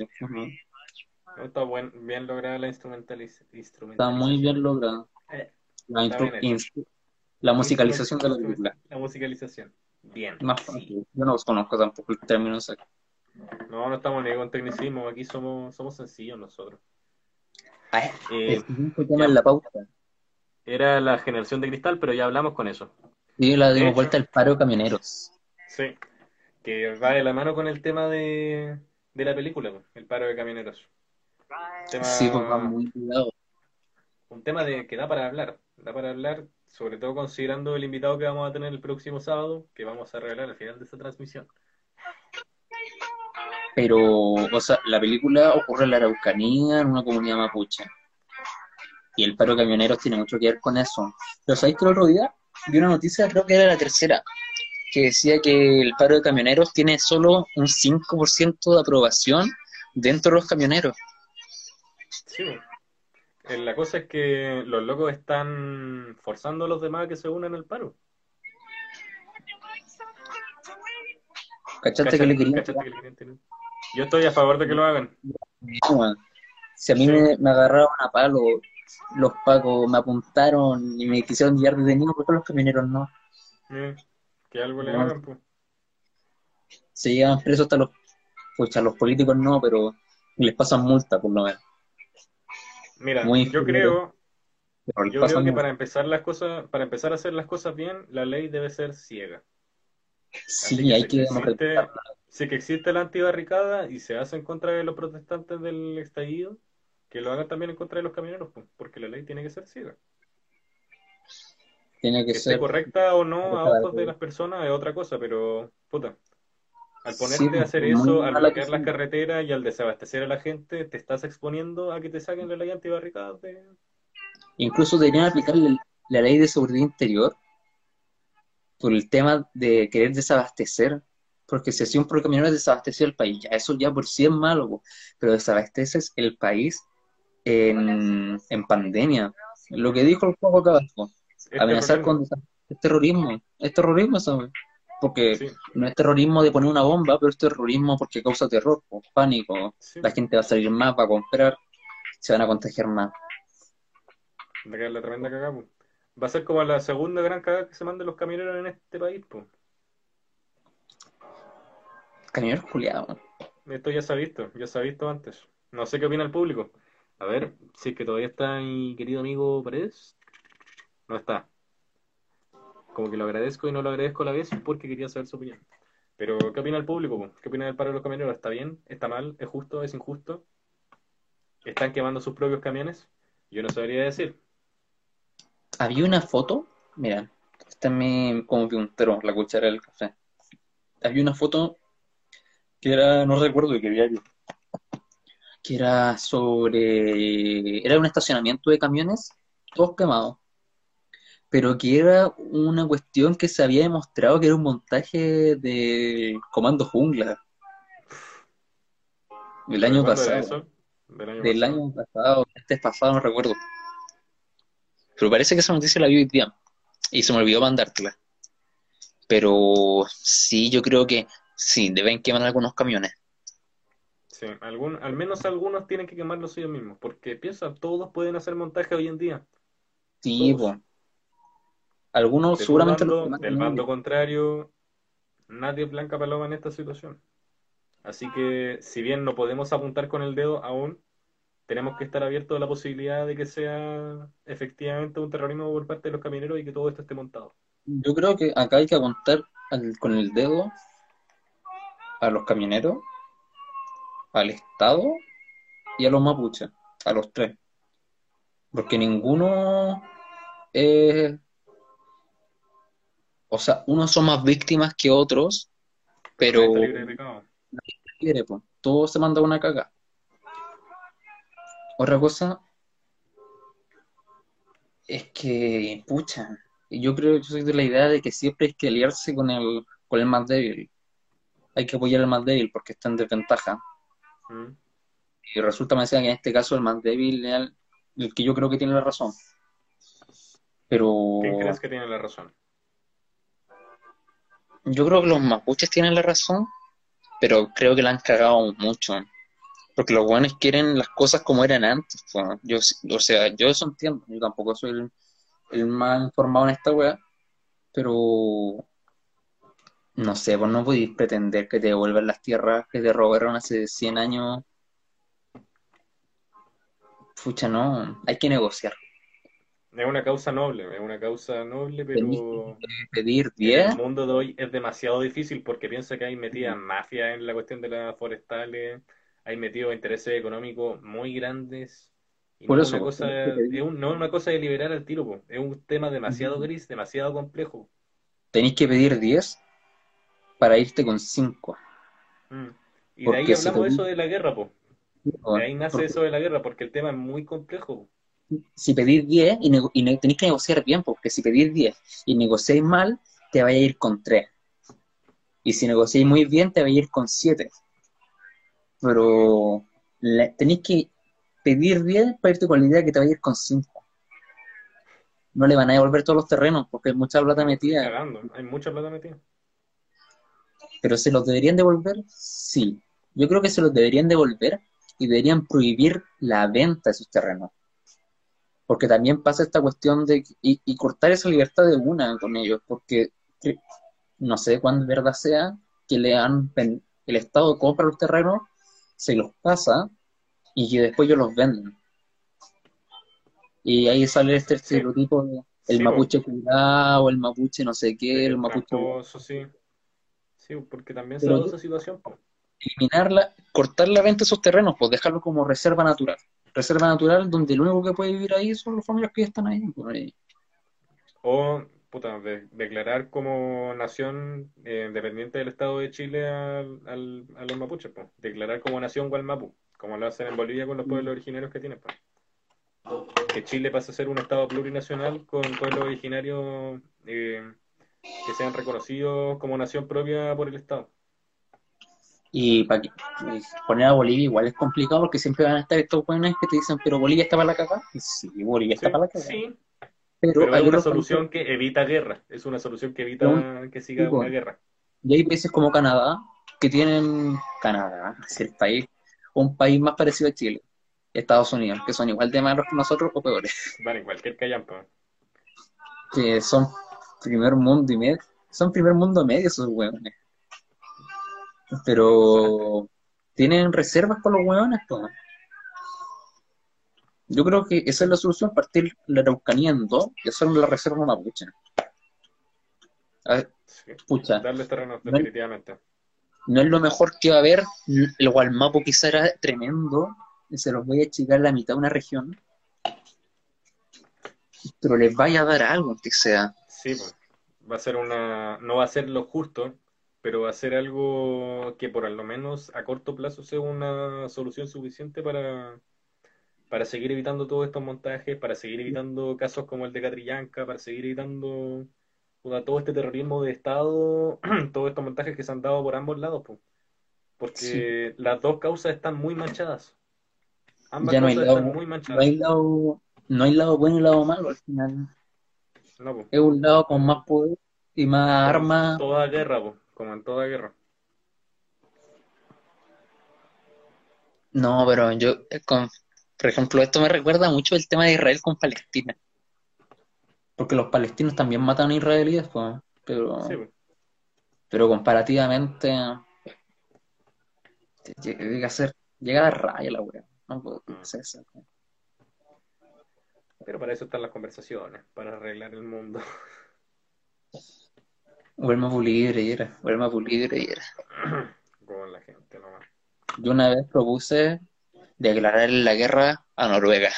Está buen, bien lograda la instrumentaliz Está muy bien logrado. Eh, bien la musicalización de la película. La musicalización. Bien. Más sí. fácil. Yo no los conozco tampoco el término exacto. No, no estamos ni con tecnicismo, aquí somos, somos sencillos nosotros. Ay, Eh, el tema ya. en la pauta. era la generación de cristal, pero ya hablamos con eso. Y la dimos vuelta al paro de camioneros. Sí. Que va de la mano con el tema de, de la película, pues, el paro de camioneros. Tema- Sí, pues va muy cuidado. un tema de que da para hablar. Da para hablar sobre todo considerando el invitado que vamos a tener el próximo sábado, que vamos a revelar al final de esta transmisión. Pero, o sea, la película ocurre en la Araucanía, en una comunidad mapuche. Y el paro de camioneros tiene mucho que ver con eso. Pero ¿sabéis que el otro día vi una noticia, creo que era la tercera, que decía que el paro de camioneros tiene solo un 5% de aprobación dentro de los camioneros. Sí, la cosa es que los locos están forzando a los demás a que se unan al paro. ¿Cachaste que le querían? Yo estoy a favor de que lo hagan. Si a mí me, me, agarraron a palo, los pacos me apuntaron y me quisieron llevar detenido, ¿por qué los camioneros no? que algo le hagan, pues. Se llevan presos hasta los... Pues a los políticos no, pero les pasan multa, por lo menos. Mira, yo creo, yo creo que para empezar las cosas, para empezar a hacer las cosas bien, la ley debe ser ciega. Sí, hay que, Si que existe la antibarricada y se hace en contra de los protestantes del estallido, que lo hagan también en contra de los camioneros, porque la ley tiene que ser ciega. Tiene que, ser correcta o no a ojos de las personas es otra cosa, pero puta, al ponerte a hacer eso, al bloquear las carreteras y al desabastecer a la gente, te estás exponiendo a que te saquen la ley antibarricada. Incluso deberían aplicar la, ley de seguridad interior por el tema de querer desabastecer. Porque si así un camionero desabasteció el país, ya eso ya por sí es malo, pero desabasteces el país en, pandemia. Lo que dijo el juego acá abajo, amenazar con terrorismo. Es terrorismo, ¿sabes? Porque no es terrorismo de poner una bomba, pero es terrorismo porque causa terror, pánico. La gente va a salir más, va a comprar, se van a contagiar más. Va a la tremenda cagada, Va a ser como la segunda gran cagada que se manden los camioneros en este país, pues. Camioneros culiados. Esto ya se ha visto, ya se ha visto antes. No sé qué opina el público. A ver, si es que todavía está mi querido amigo Paredes. No está como que lo agradezco y no lo agradezco a la vez porque quería saber su opinión. Pero, ¿qué opina el público? ¿Qué opina del paro de los camioneros? ¿Está bien? ¿Está mal? ¿Es justo? ¿Es injusto? ¿Están quemando sus propios camiones? Yo no sabría decir. Había una foto, mira, está en mi como puntero, la cuchara del café. Había una foto que era, no recuerdo de qué diario, que era sobre, era un estacionamiento de camiones, todos quemados pero que era una cuestión que se había demostrado que era un montaje de Comando Jungla. Del año pasado. Del año, pasado, este pasado, no recuerdo. Pero parece que esa noticia la vi hoy día y se me olvidó mandártela. Pero sí, yo creo que sí, deben quemar algunos camiones. Sí, algún, al menos algunos tienen que quemarlos ellos mismos, porque piensa, todos pueden hacer montaje hoy en día. Sí, pues algunos seguramente... del bando contrario, nadie es blanca paloma en esta situación. Así que, si bien no podemos apuntar con el dedo aún, tenemos que estar abiertos a la posibilidad de que sea efectivamente un terrorismo por parte de los camioneros y que todo esto esté montado. Yo creo que acá hay que apuntar con el dedo a los camioneros, al Estado y a los mapuches, a los tres. Porque ninguno es o sea, unos son más víctimas que otros, pero quiere, pues. todo se manda una caga. Otra cosa es que, pucha, yo creo que soy de la idea de que siempre hay que aliarse con el, con el más débil. Hay que apoyar al más débil porque está en desventaja. Mm. Y resulta me que en este caso el más débil es el, que yo creo que tiene la razón. Pero... ¿Quién crees que tiene la razón? Yo creo que los mapuches tienen la razón, pero creo que la han cagado mucho. Porque los buenos quieren las cosas como eran antes. Yo, o sea, yo eso entiendo. Yo tampoco soy el, más informado en esta wea. Pero no sé, vos no podéis pretender que te devuelvan las tierras que te robaron hace 100 años. Pucha, no, hay que negociar. Es una causa noble, es una causa noble, pero pedir 10. el mundo de hoy es demasiado difícil porque piensa que hay metida mafia en la cuestión de las forestales, hay metido intereses económicos muy grandes Y Por no, eso, una pues, cosa, es un- no es una cosa de liberar al tiro, po. es un tema demasiado gris, demasiado complejo. tenéis que pedir 10 para irte con 5. Mm. Y de Porque ahí si hablamos eso de la guerra, po. De ahí nace eso de la guerra, porque el tema es muy complejo. Si pedís 10 y, y tenéis que negociar bien, porque si pedís 10 y negociáis mal, te vaya a ir con 3. Y si negociáis muy bien, te vaya a ir con 7. Pero tenéis que pedir 10 para irte con la idea que te vaya a ir con 5. No le van a devolver todos los terrenos porque hay mucha plata metida. Cagando, hay mucha plata metida. Pero se los deberían devolver, sí. Yo creo que se los deberían devolver y deberían prohibir la venta de sus terrenos. Porque también pasa esta cuestión de y, y cortar esa libertad de una con ellos, porque que- no sé cuándo de verdad sea que le han el Estado compra los terrenos, se los pasa y que después ellos los venden. Y ahí sale este estereotipo de el Sí, mapuche curado, el mapuche no sé qué, el mapuche tramposo, sí. Sí, porque también se da esa situación, eliminarla, cortar la venta de esos terrenos, pues dejarlo como reserva natural. Reserva natural donde lo único que puede vivir ahí son los familias que están ahí. pues, ahí. O, puta, de- declarar como nación eh, dependiente del Estado de Chile al, al- a los mapuches, po. Declarar como nación Gualmapu, como lo hacen en Bolivia con los pueblos originarios que tienen, po. Que Chile pase a ser un Estado plurinacional con pueblos originarios eh, que sean reconocidos como nación propia por el Estado. Y para poner a Bolivia igual es complicado porque siempre van a estar estos buenos que te dicen, pero Bolivia está para la cagada. Sí, Bolivia está Sí, para la cagada. sí, pero, pero hay una solución que evita guerra, es una solución que evita que siga una guerra. Y hay países como Canadá que tienen, Canadá, es el país, un país más parecido a Chile, Estados Unidos, que son igual de malos que nosotros o peores. Vale, cualquier callampa. que son primer mundo y medio, son primer mundo medio esos hueones. Pero tienen reservas con los hueones. Yo creo que esa es la solución, partir la Araucanía en dos y hacer la reserva mapuche. A ver, Sí. pucha, Darles terreno, No- definitivamente. no es lo mejor que va a haber. El Gualmapu quizá era tremendo, y se los voy a achicar la mitad de una región. Pero les vaya a dar algo, que sea. Sí, pues. Va a ser una. No va a ser lo justo, pero ser algo que por lo menos a corto plazo sea una solución suficiente para, para seguir evitando todos estos montajes, para seguir evitando casos como el de Catrillanca, para seguir evitando puta, todo este terrorismo de Estado, todos estos montajes que se han dado por ambos lados, pues. Porque las dos causas están muy manchadas. Ambas Ya no hay causas lado, están muy no manchadas. hay lado, no hay lado bueno y lado malo al final. No. Es un lado con más poder y más armas. Toda guerra, po, como en toda guerra. No, pero yo, eh, con, por ejemplo, esto me recuerda mucho el tema de Israel con Palestina. Porque los palestinos también matan a israelíes, pues, pero, Sí, pero comparativamente llega a ser, llega a dar raya la wea. No puedo hacer eso. Pero para eso están las conversaciones, para arreglar el mundo. Vuelma libre y era, vuelma libre y era. Con la gente nomás. Yo una vez propuse declarar la guerra a Noruega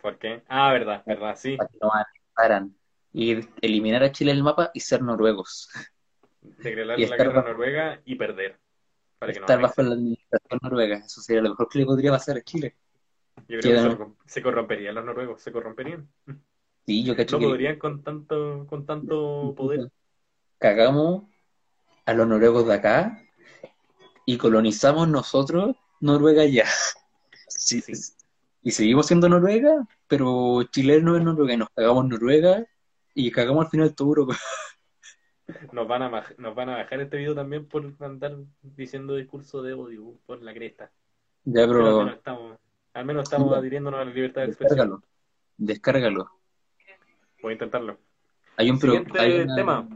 ¿Por qué? Ah, verdad, verdad, sí. para que no aniquilaran y eliminar a Chile del mapa y ser noruegos. Declarar la guerra a Noruega y perder. Para que no Estar anexe. bajo la administración noruega. Eso sería lo mejor que le podría pasar a Chile. Yo creo que se, cor- se corromperían los noruegos, se corromperían. Sí, yo cacho No que podrían con tanto, con tanto poder. Cagamos a los noruegos de acá y colonizamos nosotros Noruega ya. Sí, Sí. Y seguimos siendo Noruega, pero Chile no es Noruega y nos cagamos Noruega y cagamos al final toda Europa. Nos van a, nos van a bajar este video también por andar diciendo discurso de odio por la cresta. Ya, Pero al menos estamos, al menos estamos Sí. adhiriéndonos a la libertad de expresión. descárgalo. Descárgalo. Voy a intentarlo. Hay un pro- Siguiente hay una- tema.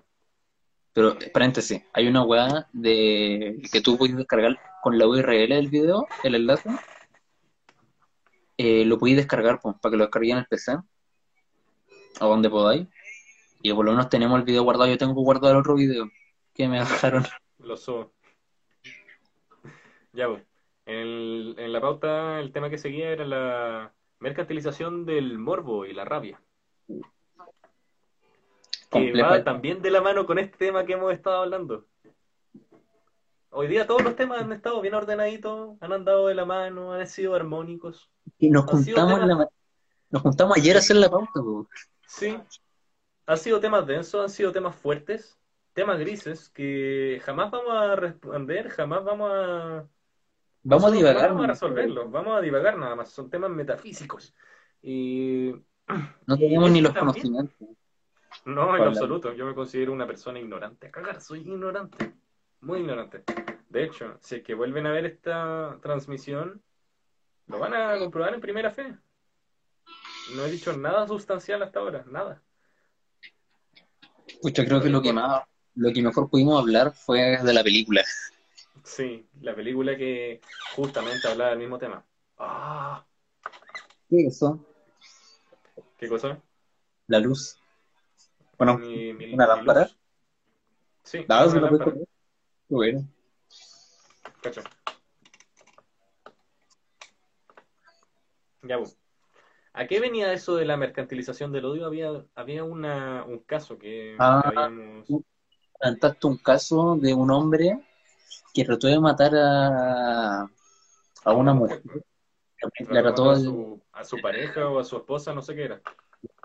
Pero, paréntesis, hay una weá de que tú puedes descargar con la URL del video, el enlace, eh, lo podéis descargar pues, para que lo descarguéis en el PC, o donde podáis. Y por lo menos tenemos el video guardado. Yo tengo guardado el otro video que me bajaron. Lo subo. Ya, pues. En la pauta, el tema que seguía era la mercantilización del morbo y la rabia. Que va también de la mano con este tema que hemos estado hablando. Hoy día todos los temas han estado bien ordenaditos, han andado de la mano, han sido armónicos. Y nos juntamos, nos juntamos ayer a hacer la pauta. Sí, han sido temas densos, han sido temas fuertes, temas grises que jamás vamos a responder, jamás vamos a... Vamos a divagar. Vamos a resolverlos, vamos a divagar nada más, son temas metafísicos. Y... No tenemos ni los conocimientos. No, en absoluto, yo me considero una persona ignorante. A cagar, soy ignorante, muy ignorante. De hecho, si es que vuelven a ver esta transmisión, lo van a comprobar en primera fe. No he dicho nada sustancial hasta ahora, nada. Pucha, creo que lo que más, lo que mejor pudimos hablar fue de la película. Sí, la película que justamente hablaba del mismo tema. Ah. ¿Qué es eso? ¿Qué cosa? La luz. Bueno, Mi- mi- una lámpara. luz. Sí, Nada, una se lo puedes lámpara. poner. Qué bueno. Cacho. Ya, pues. ¿A qué venía eso de la mercantilización del odio? Había, había una, un caso que, Ah. que habíamos... Plantaste un caso de un hombre que trató de matar a, a una mujer. Trató de trató a su, a su pareja o a su esposa, no sé qué era.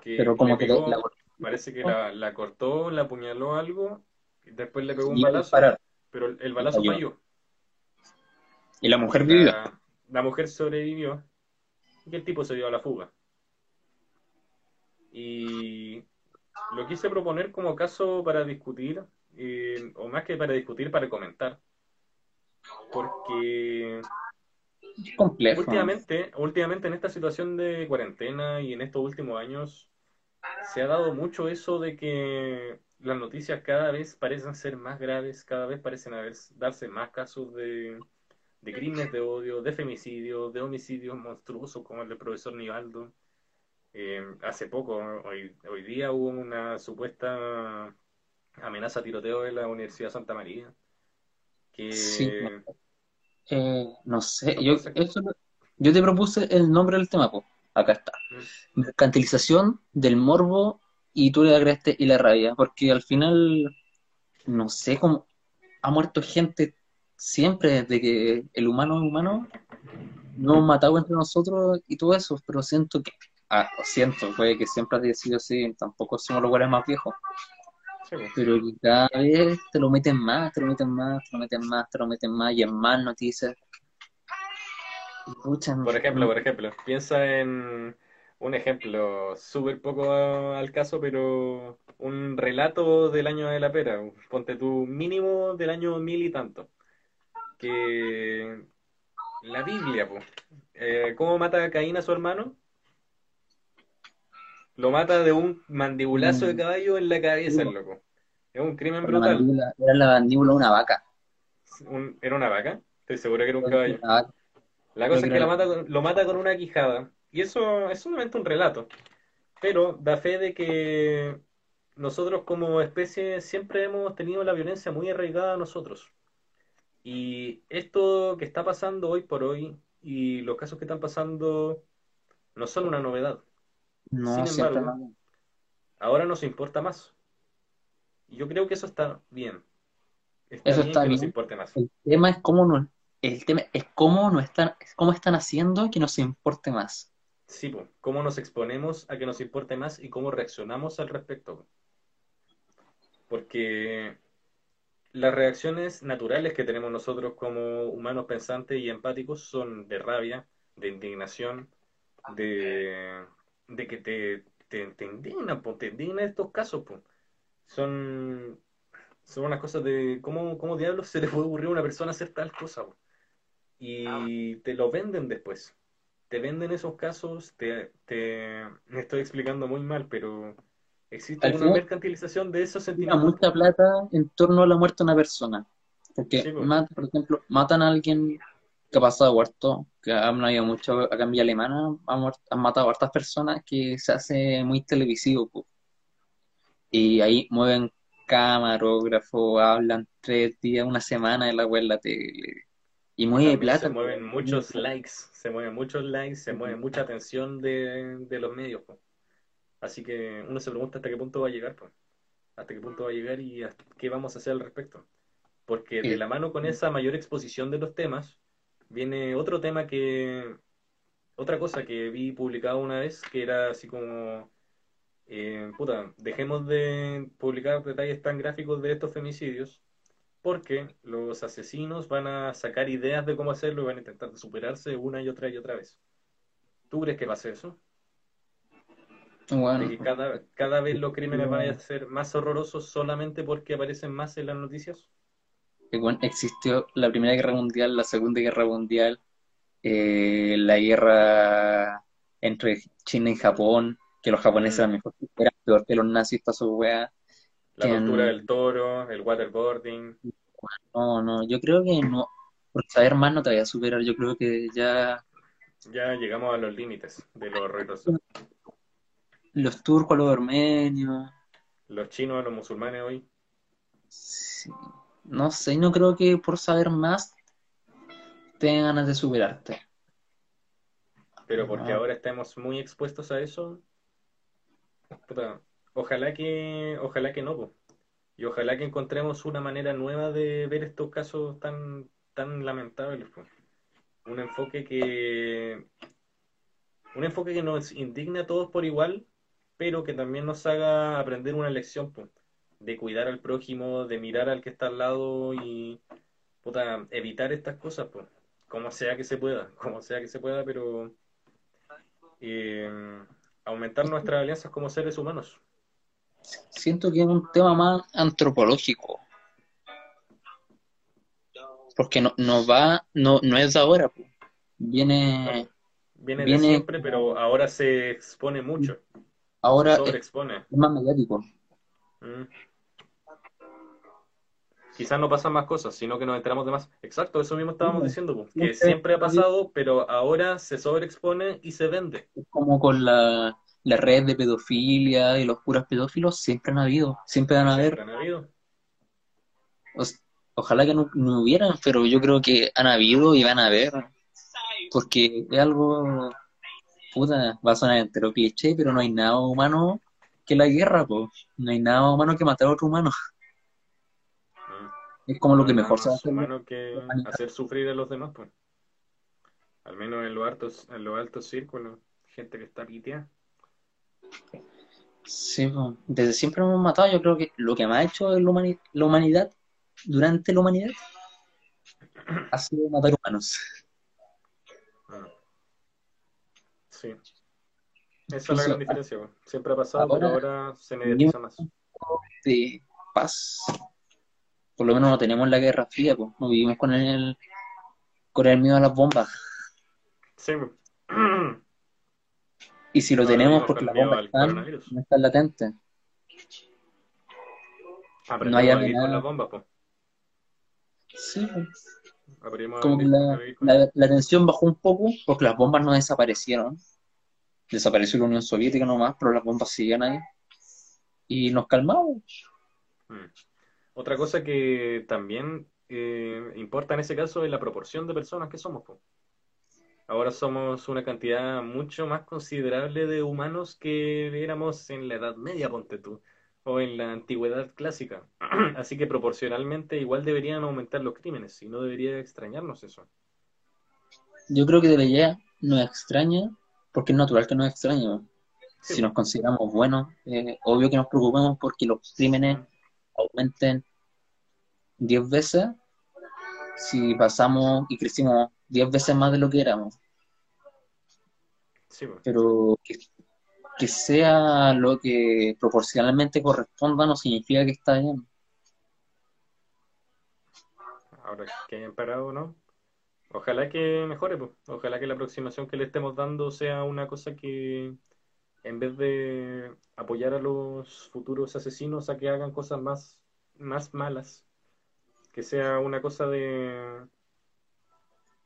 Que pero como que la, parece que la, la cortó, la apuñaló algo, y después le pegó un balazo, pero el, balazo Falló. falló. Y la mujer vivió. La, la mujer sobrevivió y el tipo se dio a la fuga. Y lo quise proponer como caso para discutir, eh, o más que para discutir, para comentar. Porque Es complejo. últimamente, últimamente en esta situación de cuarentena y en estos últimos años, se ha dado mucho eso de que las noticias cada vez parecen ser más graves, cada vez parecen haber, darse más casos de, de crímenes de odio, de femicidios, de homicidios monstruosos como el del profesor Nivaldo. Eh, hace poco, hoy, hoy día hubo una supuesta amenaza a tiroteo en la Universidad de Santa María. Que Sí. Eh, no sé, yo, eso, yo te propuse el nombre del tema, pues. Acá está. Mercantilización del morbo y tú le agregaste y la rabia, porque al final, no sé cómo ha muerto gente siempre desde que el humano es humano, nos hemos matado entre nosotros y todo eso, pero siento que, ah, lo siento, puede que siempre haya sido así, tampoco somos los güeyes más viejos, Sí, pues. pero cada vez te lo meten más, te lo meten más, te lo meten más, te lo meten más, y en más noticias. Por ejemplo, por ejemplo, piensa en un ejemplo súper poco al caso, pero un relato del año de la pera. Ponte tu mínimo del año mil y tanto. Que la Biblia, pues. ¿Cómo mata a Caín a su hermano? Lo mata de un mandibulazo de Mm. caballo en la cabeza, el loco. Es un crimen brutal. era la mandíbula de una vaca. Un- ¿Era una vaca? Estoy seguro que era un caballo. La cosa es que lo mata, lo mata con una quijada. Y eso es solamente un relato. Pero da fe de que nosotros como especie siempre hemos tenido la violencia muy arraigada a nosotros. Y esto que está pasando hoy por hoy y los casos que están pasando no son una novedad. No, Sin embargo. Ahora nos importa más. Y yo creo que eso está bien. Está Eso bien está que nos bien. importe más. El tema es cómo no, el tema es cómo no están, cómo están haciendo que nos importe más. Sí, po. cómo nos exponemos a que nos importe más y cómo reaccionamos al respecto. Porque las reacciones naturales que tenemos nosotros como humanos pensantes y empáticos son de rabia, de indignación, de, de que te, te, te indigna, po, te indigna estos casos. po. Son, son unas cosas de cómo, cómo diablos se le puede ocurrir a una persona hacer tal cosa. po. Y te lo venden después te venden esos casos, te, te me estoy explicando muy mal, pero existe Al una final- mercantilización de esos sentimientos. mucha plata en torno a la muerte de una persona. Porque, Sí, pues. mat- por ejemplo, matan a alguien que ha pasado muerto, que han habido mucho acá en Villa Alemana, han, matado a hartas personas que se hace muy televisivo. po. Y ahí mueven camarógrafo, hablan tres días, una semana de la web en la tele. Y También plata. se mueven muchos likes, se mueven muchos likes, se mueve mucha atención de, de los medios. Así que uno se pregunta hasta qué punto va a llegar, po. hasta qué punto va a llegar y hasta qué vamos a hacer al respecto. Porque de la mano con esa mayor exposición de los temas, viene otro tema que, otra cosa que vi publicado una vez, que era así como, eh, puta, dejemos de publicar detalles tan gráficos de estos femicidios, porque los asesinos van a sacar ideas de cómo hacerlo y van a intentar superarse una y otra y otra vez. ¿Tú crees que va a ser eso? Bueno, De que cada, cada vez los crímenes van a ser más horrorosos solamente porque aparecen más en las noticias? bueno, existió la Primera Guerra Mundial, la Segunda Guerra Mundial, eh, la guerra entre China y Japón, que los japoneses Mm. eran mejor, que los nazis para su wea. La Que tortura del toro, el waterboarding. No, no, yo creo que no, por saber más no te voy a superar, yo creo que ya Ya llegamos a los límites de lo horroroso. los turcos, los armenios, Los chinos a los musulmanes hoy. sí, no sé, no creo que por saber más tengan ganas de superarte. Pero porque Ah. ahora estamos muy expuestos a eso, puta, ojalá que, ojalá que no. Y ojalá que encontremos una manera nueva de ver estos casos tan, tan lamentables, po. Un enfoque que, un enfoque que nos indigne a todos por igual, pero que también nos haga aprender una lección, po, de cuidar al prójimo, de mirar al que está al lado y, puta, evitar estas cosas, po. Como sea que se pueda, como sea que se pueda, pero eh, aumentar nuestras alianzas como seres humanos. Siento que es un tema más antropológico. Porque no, no va, no, no es de ahora, po. Viene Viene, Viene- de siempre, pero ahora se expone mucho, ahora se es, sobreexpone. es más mediático. Mm. Quizás no pasan más cosas, sino que nos enteramos de más. Exacto, eso mismo estábamos Sí, diciendo, que siempre- siempre ha pasado, pero ahora se sobreexpone y se vende. Es como con la, la red de pedofilia y los puros pedófilos, siempre han habido, siempre van a haber. Siempre han habido. O- ojalá que no, no hubieran, pero yo creo que han habido y van a haber. Porque es algo, puta, va a sonar entero cliché, pero no hay nada humano que la guerra, pues. No hay nada humano que matar a otro humano. Mm. Es como lo que mejor se hace. humano que hacer sufrir a los demás, pues. Al menos en los altos, en los altos círculos, gente que está piteada. Sí. Desde siempre hemos matado. Yo creo que lo que más ha hecho la humani- la humanidad durante la humanidad ha sido matar humanos. Mm. Sí. Esa es la gran diferencia. Siempre ha pasado, ahora- pero ahora se mediatiza más. de paz. Por lo menos no tenemos la Guerra Fría, pues. No vivimos con el, con el miedo a las bombas. Sí. Y si lo tenemos porque al están, coronavirus. no están latentes. Aprendemos hay a vivir con las bombas, po. Sí, pues. Como que la, la, la tensión bajó un poco porque las bombas no desaparecieron. Desapareció la Unión Soviética nomás, pero las bombas siguen ahí. Y nos calmamos. Mm. Otra cosa que también eh, importa en ese caso es la proporción de personas que somos. po. Ahora somos una cantidad mucho más considerable de humanos que éramos en la Edad Media, ponte tú, o en la Antigüedad clásica. Así que proporcionalmente igual deberían aumentar los crímenes y no debería extrañarnos eso. Yo creo que debería nos extraña, porque es natural que nos extrañe. Sí. Si nos consideramos buenos, eh, obvio que nos preocupemos porque los crímenes aumenten 10 veces si pasamos y crecimos 10 veces más de lo que éramos. Sí, po. Pero que, que sea lo que proporcionalmente corresponda no significa que está bien. Ahora que hayan parado, ¿no? Ojalá que mejore, pues. Ojalá que la aproximación que le estemos dando sea una cosa que, en vez de apoyar a los futuros asesinos a que hagan cosas más, más malas, que sea una cosa de,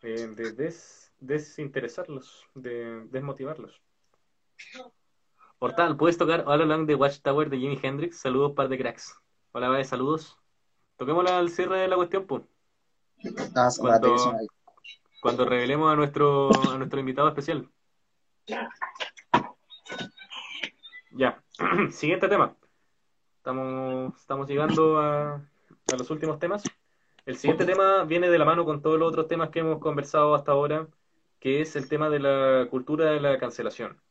de, de des- desinteresarlos, de desmotivarlos. Portal, ¿puedes tocar All Along the Watchtower de Jimi Hendrix? Saludos, par de cracks. Hola, vale, saludos. Toquémosla al cierre de la cuestión, pues. Cuando- Cuando revelemos a nuestro, a nuestro invitado especial. Ya, siguiente tema. Estamos, estamos llegando a, a los últimos temas. El siguiente tema viene de la mano con todos los otros temas que hemos conversado hasta ahora, que es el tema de la cultura de la cancelación.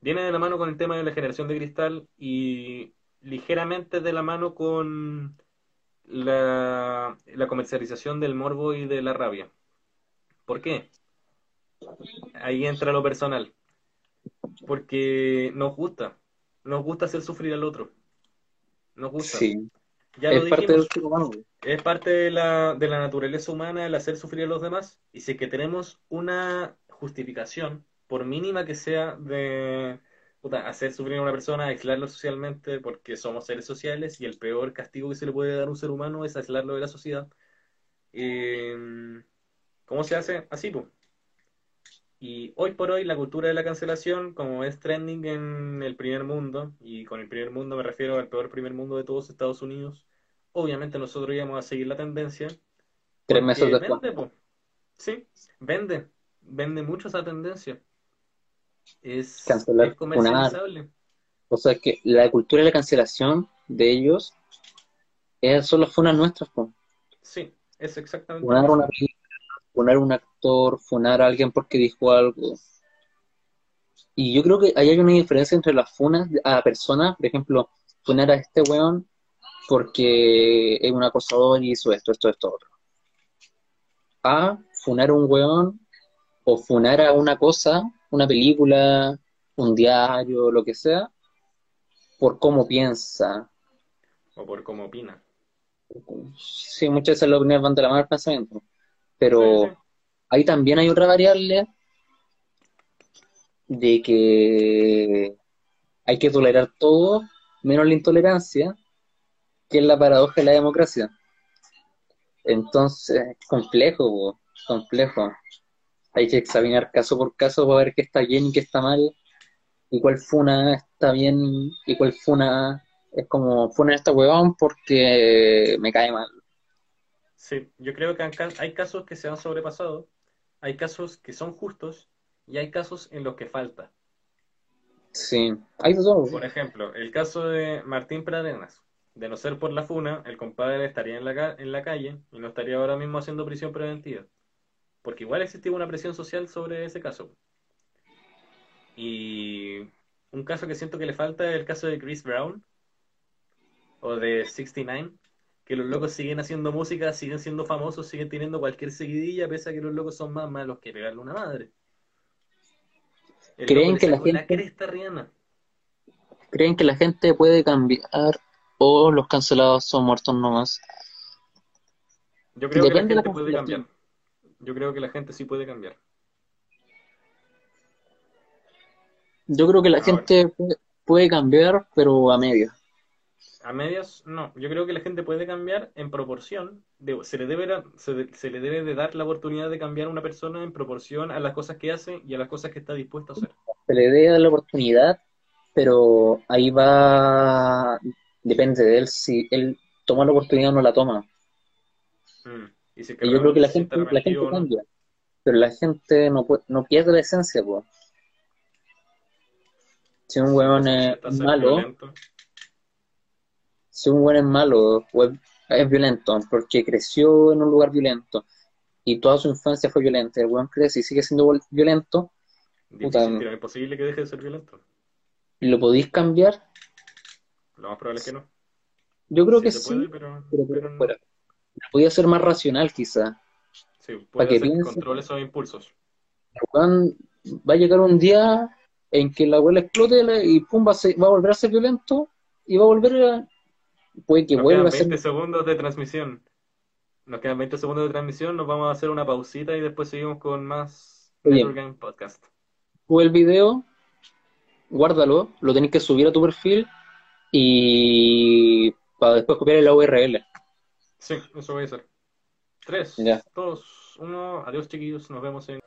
Viene de la mano con el tema de la generación de cristal y ligeramente de la mano con la, la comercialización del morbo y de la rabia. ¿Por qué? Ahí entra lo personal. Porque nos gusta. Nos gusta hacer sufrir al otro. Nos gusta. Sí. Ya es lo parte dijimos. del ser humano. güey. Es parte de la, de la naturaleza humana el hacer sufrir a los demás. Y si es que tenemos una justificación, por mínima que sea, de puta, hacer sufrir a una persona, aislarlo socialmente, porque somos seres sociales y el peor castigo que se le puede dar a un ser humano es aislarlo de la sociedad. Eh, ¿cómo se hace? Así, pues. Y hoy por hoy la cultura de la cancelación, como es trending en el primer mundo, y con el primer mundo me refiero al peor primer mundo de todos Estados Unidos, obviamente nosotros íbamos a seguir la tendencia. Tres meses después. vende, po. Sí, vende. Vende mucho esa tendencia. Es, Cancelar, es comercializable. O sea que la cultura de la cancelación de ellos es, son las funas nuestras, po. Sí, es exactamente una película, funar un actor, funar a alguien porque dijo algo. Y yo creo que ahí hay una diferencia entre las funas a personas, por ejemplo, funar a este weón porque es un acosador y hizo esto, esto, esto, otro. A funar a un weón o funar a una cosa, una película, un diario, lo que sea, por cómo piensa. O por cómo opina. Sí, muchas veces las opiniones van de la mano al pensamiento. Pero Sí, sí. ahí también hay otra variable de que hay que tolerar todo menos la intolerancia, que es la paradoja de la democracia. Entonces, complejo, complejo. Hay que examinar caso por caso para ver qué está bien y qué está mal, y cuál funa está bien y cuál funa es como funa esta huevón porque me cae mal. Sí, yo creo que hay casos que se han sobrepasado, hay casos que son justos y hay casos en los que falta. Sí, hay todo. Por ejemplo, el caso de Martín Pradenas. De no ser por la funa, el compadre estaría en la, en la calle y no estaría ahora mismo haciendo prisión preventiva. Porque igual existía una presión social sobre ese caso. Y un caso que siento que le falta es el caso de Chris Brown o de 69, que los locos siguen haciendo música, siguen siendo famosos, siguen teniendo cualquier seguidilla, pese a que los locos son más malos que pegarle una madre. El ¿Creen que la la gente- cresta a Rihanna. ¿Creen que la gente puede cambiar o los cancelados son muertos nomás? Yo creo que la la gente puede cambiar. Yo creo que la gente sí puede cambiar. Yo creo que la Ahora. gente puede, puede cambiar, pero a medias. A medias, no. Yo creo que la gente puede cambiar en proporción. de- se, le debe, dar- se, le debe de dar la oportunidad de cambiar a una persona en proporción a las cosas que hace y a las cosas que está dispuesta a hacer. Se le debe dar la oportunidad, pero ahí va, depende de él si él toma la oportunidad o no la toma. Mm. Y si es que Y yo creo que la gente, la gente no. cambia, pero la gente no, no pierde la esencia, pues. Si un huevón es Necesita ser malo, violento. Si un huevón es malo o es, es violento porque creció en un lugar violento y toda su infancia fue violenta, el huevón crece y sigue siendo violento, Puta. es imposible que deje de ser violento. lo podéis cambiar, Lo más probable es que no. yo creo Sí que sí, puede, pero, pero, pero pero no. fuera. Podía ser más racional quizá. Sí, Para puede hacer que piense. controle esos impulsos. Va a llegar un día en que la abuela explote y pum, va a, ser- va a volver a ser violento y va a volver a... Puede que Nos vuelva quedan a ser... 20 segundos de transmisión. Nos quedan 20 segundos de transmisión. Nos vamos a hacer una pausita y después seguimos con más Game Podcast. Sube el video, guárdalo, lo tenés que subir a tu perfil y para después copiar la URL. Sí, eso voy a hacer. 3, Ya. 2, 1. Adiós, chiquillos. Nos vemos en.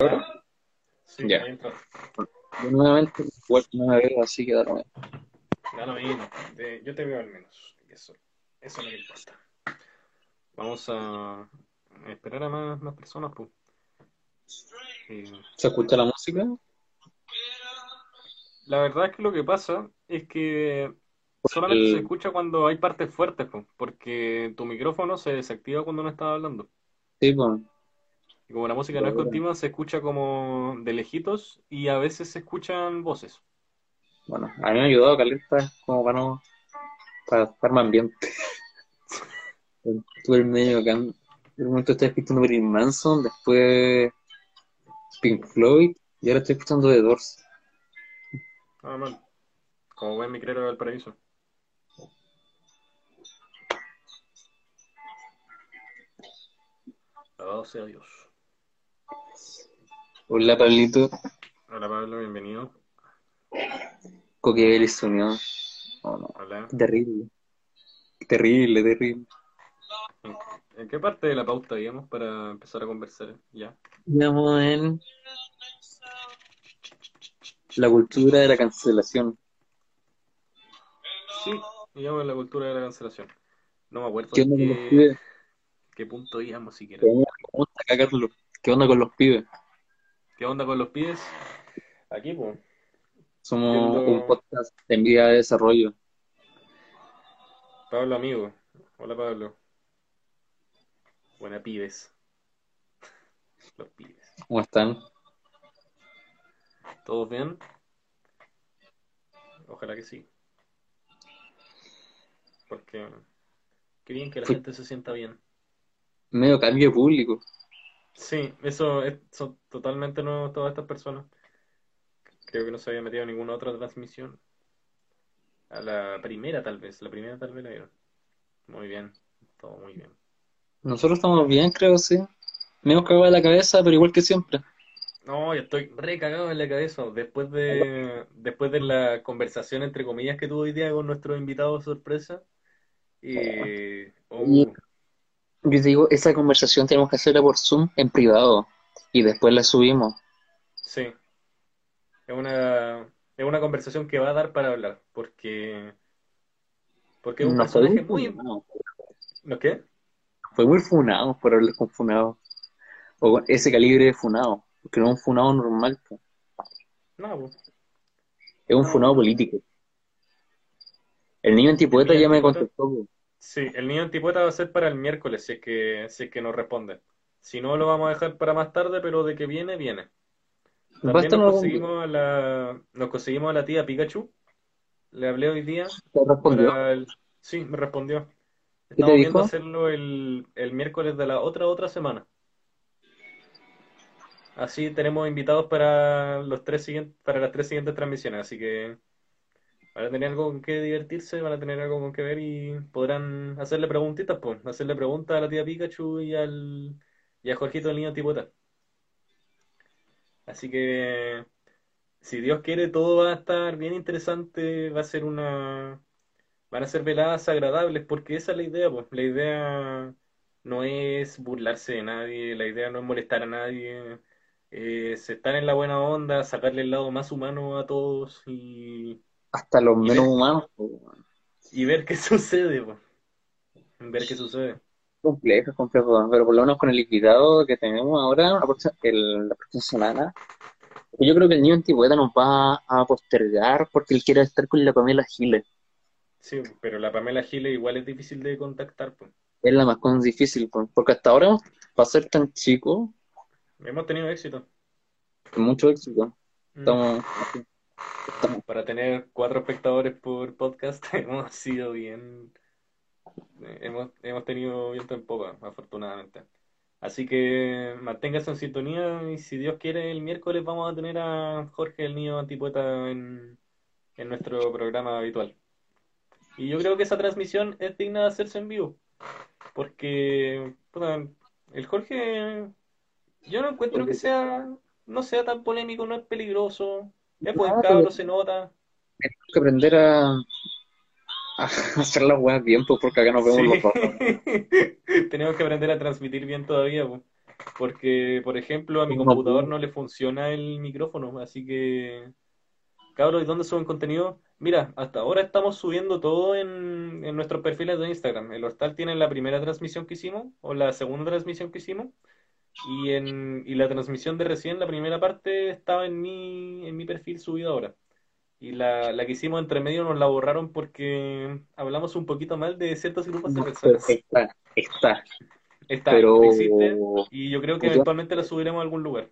Ahora? Sí, Ya. Yo nuevamente igual no me veo, así que da lo mismo. Da lo mismo. Te- yo te veo al menos. Eso, eso es lo que importa. Vamos a esperar a más, más personas, pues. Eh, ¿Se escucha la música? la verdad es que lo que pasa es que solamente El- se escucha cuando hay partes fuertes, pues, porque tu micrófono se desactiva cuando no estás hablando. Sí, pues. Y como la música no es continua, se escucha como de lejitos y a veces se escuchan voces. Bueno, a mí me ha ayudado Caleta como para no. para estar más ambiente. El medio acá. En momento estoy escuchando Marilyn Manson, después Pink Floyd y ahora estoy escuchando The Doors. Ah, mal. Como buen micrero del paraíso. Alabado sea Dios. Hola Pablito, Hola Pablo, bienvenido. Coquebel. Oh, no. Hola. Terrible. Terrible, terrible. ¿En, qué parte de la pauta íbamos para empezar a conversar? Ya. Estamos en la cultura de la cancelación. Sí, íbamos en la cultura de la cancelación. No me acuerdo ¿Qué qué, qué punto íbamos siquiera. ¿Qué onda, ¿Cómo está acá, Carlos? ¿Qué onda con los pibes? ¿Qué onda con los pies? Aquí, pues. Somos Viendo- un podcast de envidia de desarrollo. Pablo, amigo. Hola, Pablo. Buena pibes. Los pibes. ¿Cómo están? ¿Todos bien? Ojalá que sí. Porque qué bien que la Fui- gente se sienta bien. Medio cambio público. Sí, eso es, son totalmente nuevos todas estas personas. Creo que no se había metido en ninguna otra transmisión. A la primera tal vez, la primera tal vez la vieron. Muy bien, todo muy bien. Nosotros estamos bien, creo, sí. Me hemos cagado de la cabeza, pero igual que siempre. No, yo estoy re cagado en la cabeza después de, después de la conversación entre comillas que tuve hoy día con nuestro invitado sorpresa. Y, oh, Y- Yo digo, esa conversación tenemos que hacerla por Zoom en privado y después la subimos. sí, es una, es una conversación que va a dar para hablar, porque, porque es un Nos fue personaje muy funado. ¿No qué? Fue muy funado por hablar con funado. O con ese calibre de funado. Porque no es un funado normal, po. No, pues. es un funado político. El niño antipoeta ya me contestó. po. Sí, el niño antipoeta va a ser para el miércoles, si es que, si es que nos responde. Si no, lo vamos a dejar para más tarde, pero de que viene, viene. También nos no conseguimos a la, nos conseguimos a la tía Pikachu. Le hablé hoy día te respondió. el... Sí, me respondió. Estamos viendo dijo? hacerlo el, el miércoles de la otra otra semana. Así tenemos invitados para los tres siguientes, para las tres siguientes transmisiones, así que van a tener algo con que divertirse, van a tener algo con que ver y podrán hacerle preguntitas, pues, hacerle preguntas a la tía Pikachu y al y a Jorgito el niño Tipota. Así que si Dios quiere, todo va a estar bien interesante, va a ser una van a ser veladas agradables, porque esa es la idea, pues. La idea no es burlarse de nadie, la idea no es molestar a nadie, es estar en la buena onda, sacarle el lado más humano a todos y, Hasta los menos humanos. y ver qué sucede, pues. Ver qué sucede. Complejo, complejo. Pero por lo menos con el invitado que tenemos ahora, la próxima, el- la próxima semana, yo creo que el niño antipoeta nos va a postergar porque él quiere estar con la Pamela Giles. Sí, pero la Pamela Giles igual es difícil de contactar, pues. Es la más difícil, po, porque hasta ahora, para ser tan chico, Hemos tenido éxito. mucho éxito. Mm. Para tener cuatro espectadores por podcast hemos sido bien, hemos, hemos tenido viento en popa, afortunadamente. Así que manténgase en sintonía y si Dios quiere el miércoles vamos a tener a Jorge el niño antipoeta en, en nuestro programa habitual. Y yo creo que esa transmisión es digna de hacerse en vivo, porque puta, el Jorge yo no encuentro que sea, no sea tan polémico, no es peligroso, es buen No, cabro, se nota. tenemos que aprender a, a hacer las weas bien, pues, porque acá nos vemos Sí. los dos. Tenemos que aprender a transmitir bien todavía, po. porque, por ejemplo, a mi computador puedo. no le funciona el micrófono, así que, cabros, ¿y dónde suben contenido? Mira, hasta ahora estamos subiendo todo en, en nuestros perfiles de Instagram. El Hostal tiene la primera transmisión que hicimos, o la segunda transmisión que hicimos, y, en, y la transmisión de recién, la primera parte, estaba en mi, en mi perfil subido ahora. Y la, la que hicimos entre medio nos la borraron porque hablamos un poquito mal de ciertos grupos de personas. está, está. Está, Pero existe, y yo creo que eventualmente la subiremos a algún lugar.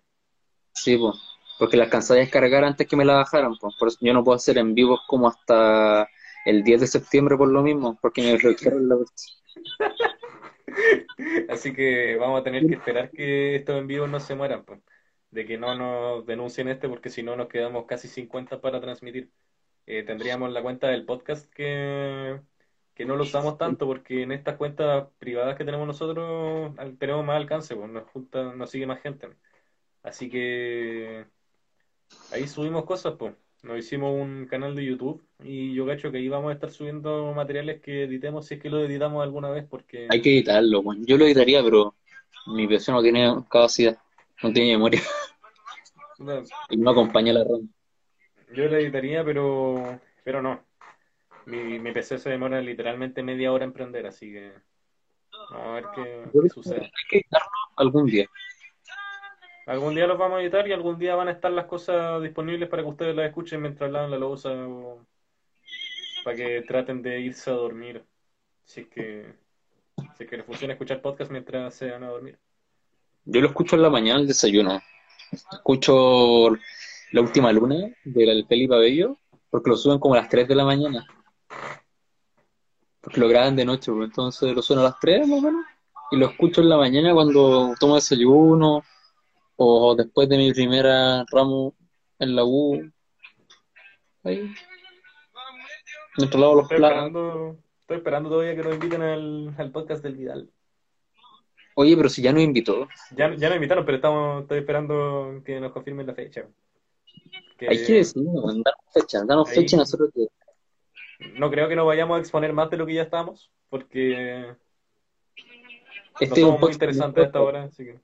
sí, pues, porque las cansé de descargar antes que me la bajaran, pues. Por eso yo no puedo hacer en vivos como hasta el 10 de septiembre por lo mismo, porque me bloquearon la Así que vamos a tener que esperar que estos en vivo no se mueran, pues. De que no nos denuncien este, porque si no nos quedamos casi 50 para transmitir. Eh, tendríamos la cuenta del podcast que, que no lo usamos tanto, porque en estas cuentas privadas que tenemos nosotros tenemos más alcance, pues nos junta, nos sigue más gente. Así que ahí subimos cosas, pues. Nos hicimos un canal de YouTube y yo cacho que ahí vamos a estar subiendo materiales que editemos si es que lo editamos alguna vez, porque... Hay que editarlo. Yo lo editaría, pero mi PC no tiene capacidad, no tiene memoria no, y no acompaña la RAM. Yo la editaría, pero, pero no. Mi, mi PC se demora literalmente media hora en prender, así que vamos a ver qué, sucede. Hay que editarlo algún día. Algún día los vamos a editar y algún día van a estar las cosas disponibles para que ustedes las escuchen mientras lavan la loza o para que traten de irse a dormir. Si es que, que les funciona escuchar podcast mientras se van a dormir. Yo lo escucho en la mañana al desayuno. Escucho La Última Luna del Felipe Abello, porque lo suben como a las 3 de la mañana. Porque lo graban de noche, pues, entonces lo suben a las 3 más o menos. Y lo escucho en la mañana cuando tomo desayuno o después de mi primera ramo en la U. Ahí. Mientras lavo los Estoy platos. esperando, estoy esperando todavía que nos inviten al, al podcast del Vidal. Oye, pero si ya nos invitó. Ya, ya nos invitaron, pero estamos, estoy esperando que nos confirmen la fecha. Que Hay que decirnos, danos fecha, Ahí- fecha y nosotros te- no creo que nos vayamos a exponer más de lo que ya estamos, porque no Este es un muy interesantes hasta ahora, así que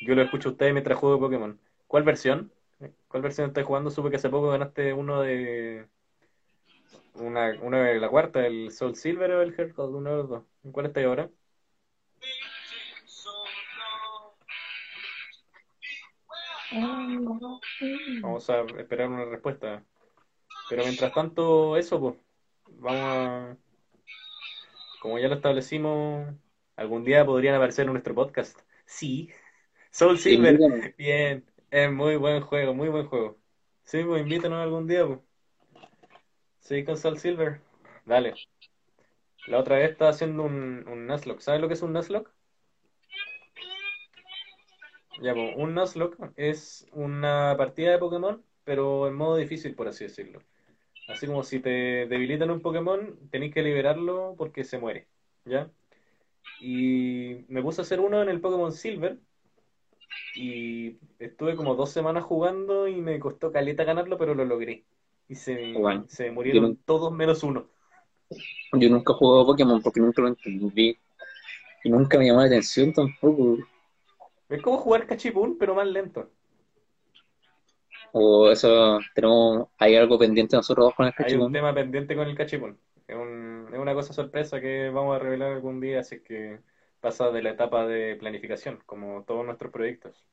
yo lo escucho a ustedes mientras juego Pokémon. ¿Cuál versión? ¿Cuál versión estás jugando? Supe que hace poco ganaste uno de una, una de la cuarta, el Soul Silver o el Heart Gold, uno de los dos. ¿En cuál estás ahora? Vamos a esperar una respuesta. Pero mientras tanto, eso, pues, vamos a... Como ya lo establecimos, algún día podrían aparecer en nuestro podcast. Sí, Soul Silver, bien, es muy buen juego, muy buen juego. Sí, pues invítanos algún día, pues. Sí, con Soul Silver. Dale. La otra vez estaba haciendo un, un Nuzlocke. ¿Sabes lo que es un Nuzlocke? Ya, pues, un Nuzlocke es una partida de Pokémon, pero en modo difícil, por así decirlo. Así como si te debilitan un Pokémon, tenéis que liberarlo porque se muere, ¿ya? Y me puse a hacer uno en el Pokémon Silver y estuve como dos semanas jugando y me costó caleta ganarlo, pero lo logré. Y se, Bueno, se me murieron yo todos menos uno. Yo nunca he jugado Pokémon porque nunca lo entendí. Y nunca me llamó la atención tampoco. Es como jugar cachipún, pero más lento. O eso, tenemos, hay algo pendiente nosotros dos con el Hay un cachipún. tema pendiente con el cachipún. Es, un- es una cosa sorpresa que vamos a revelar algún día, así que pasa de la etapa de planificación, como todos nuestros proyectos.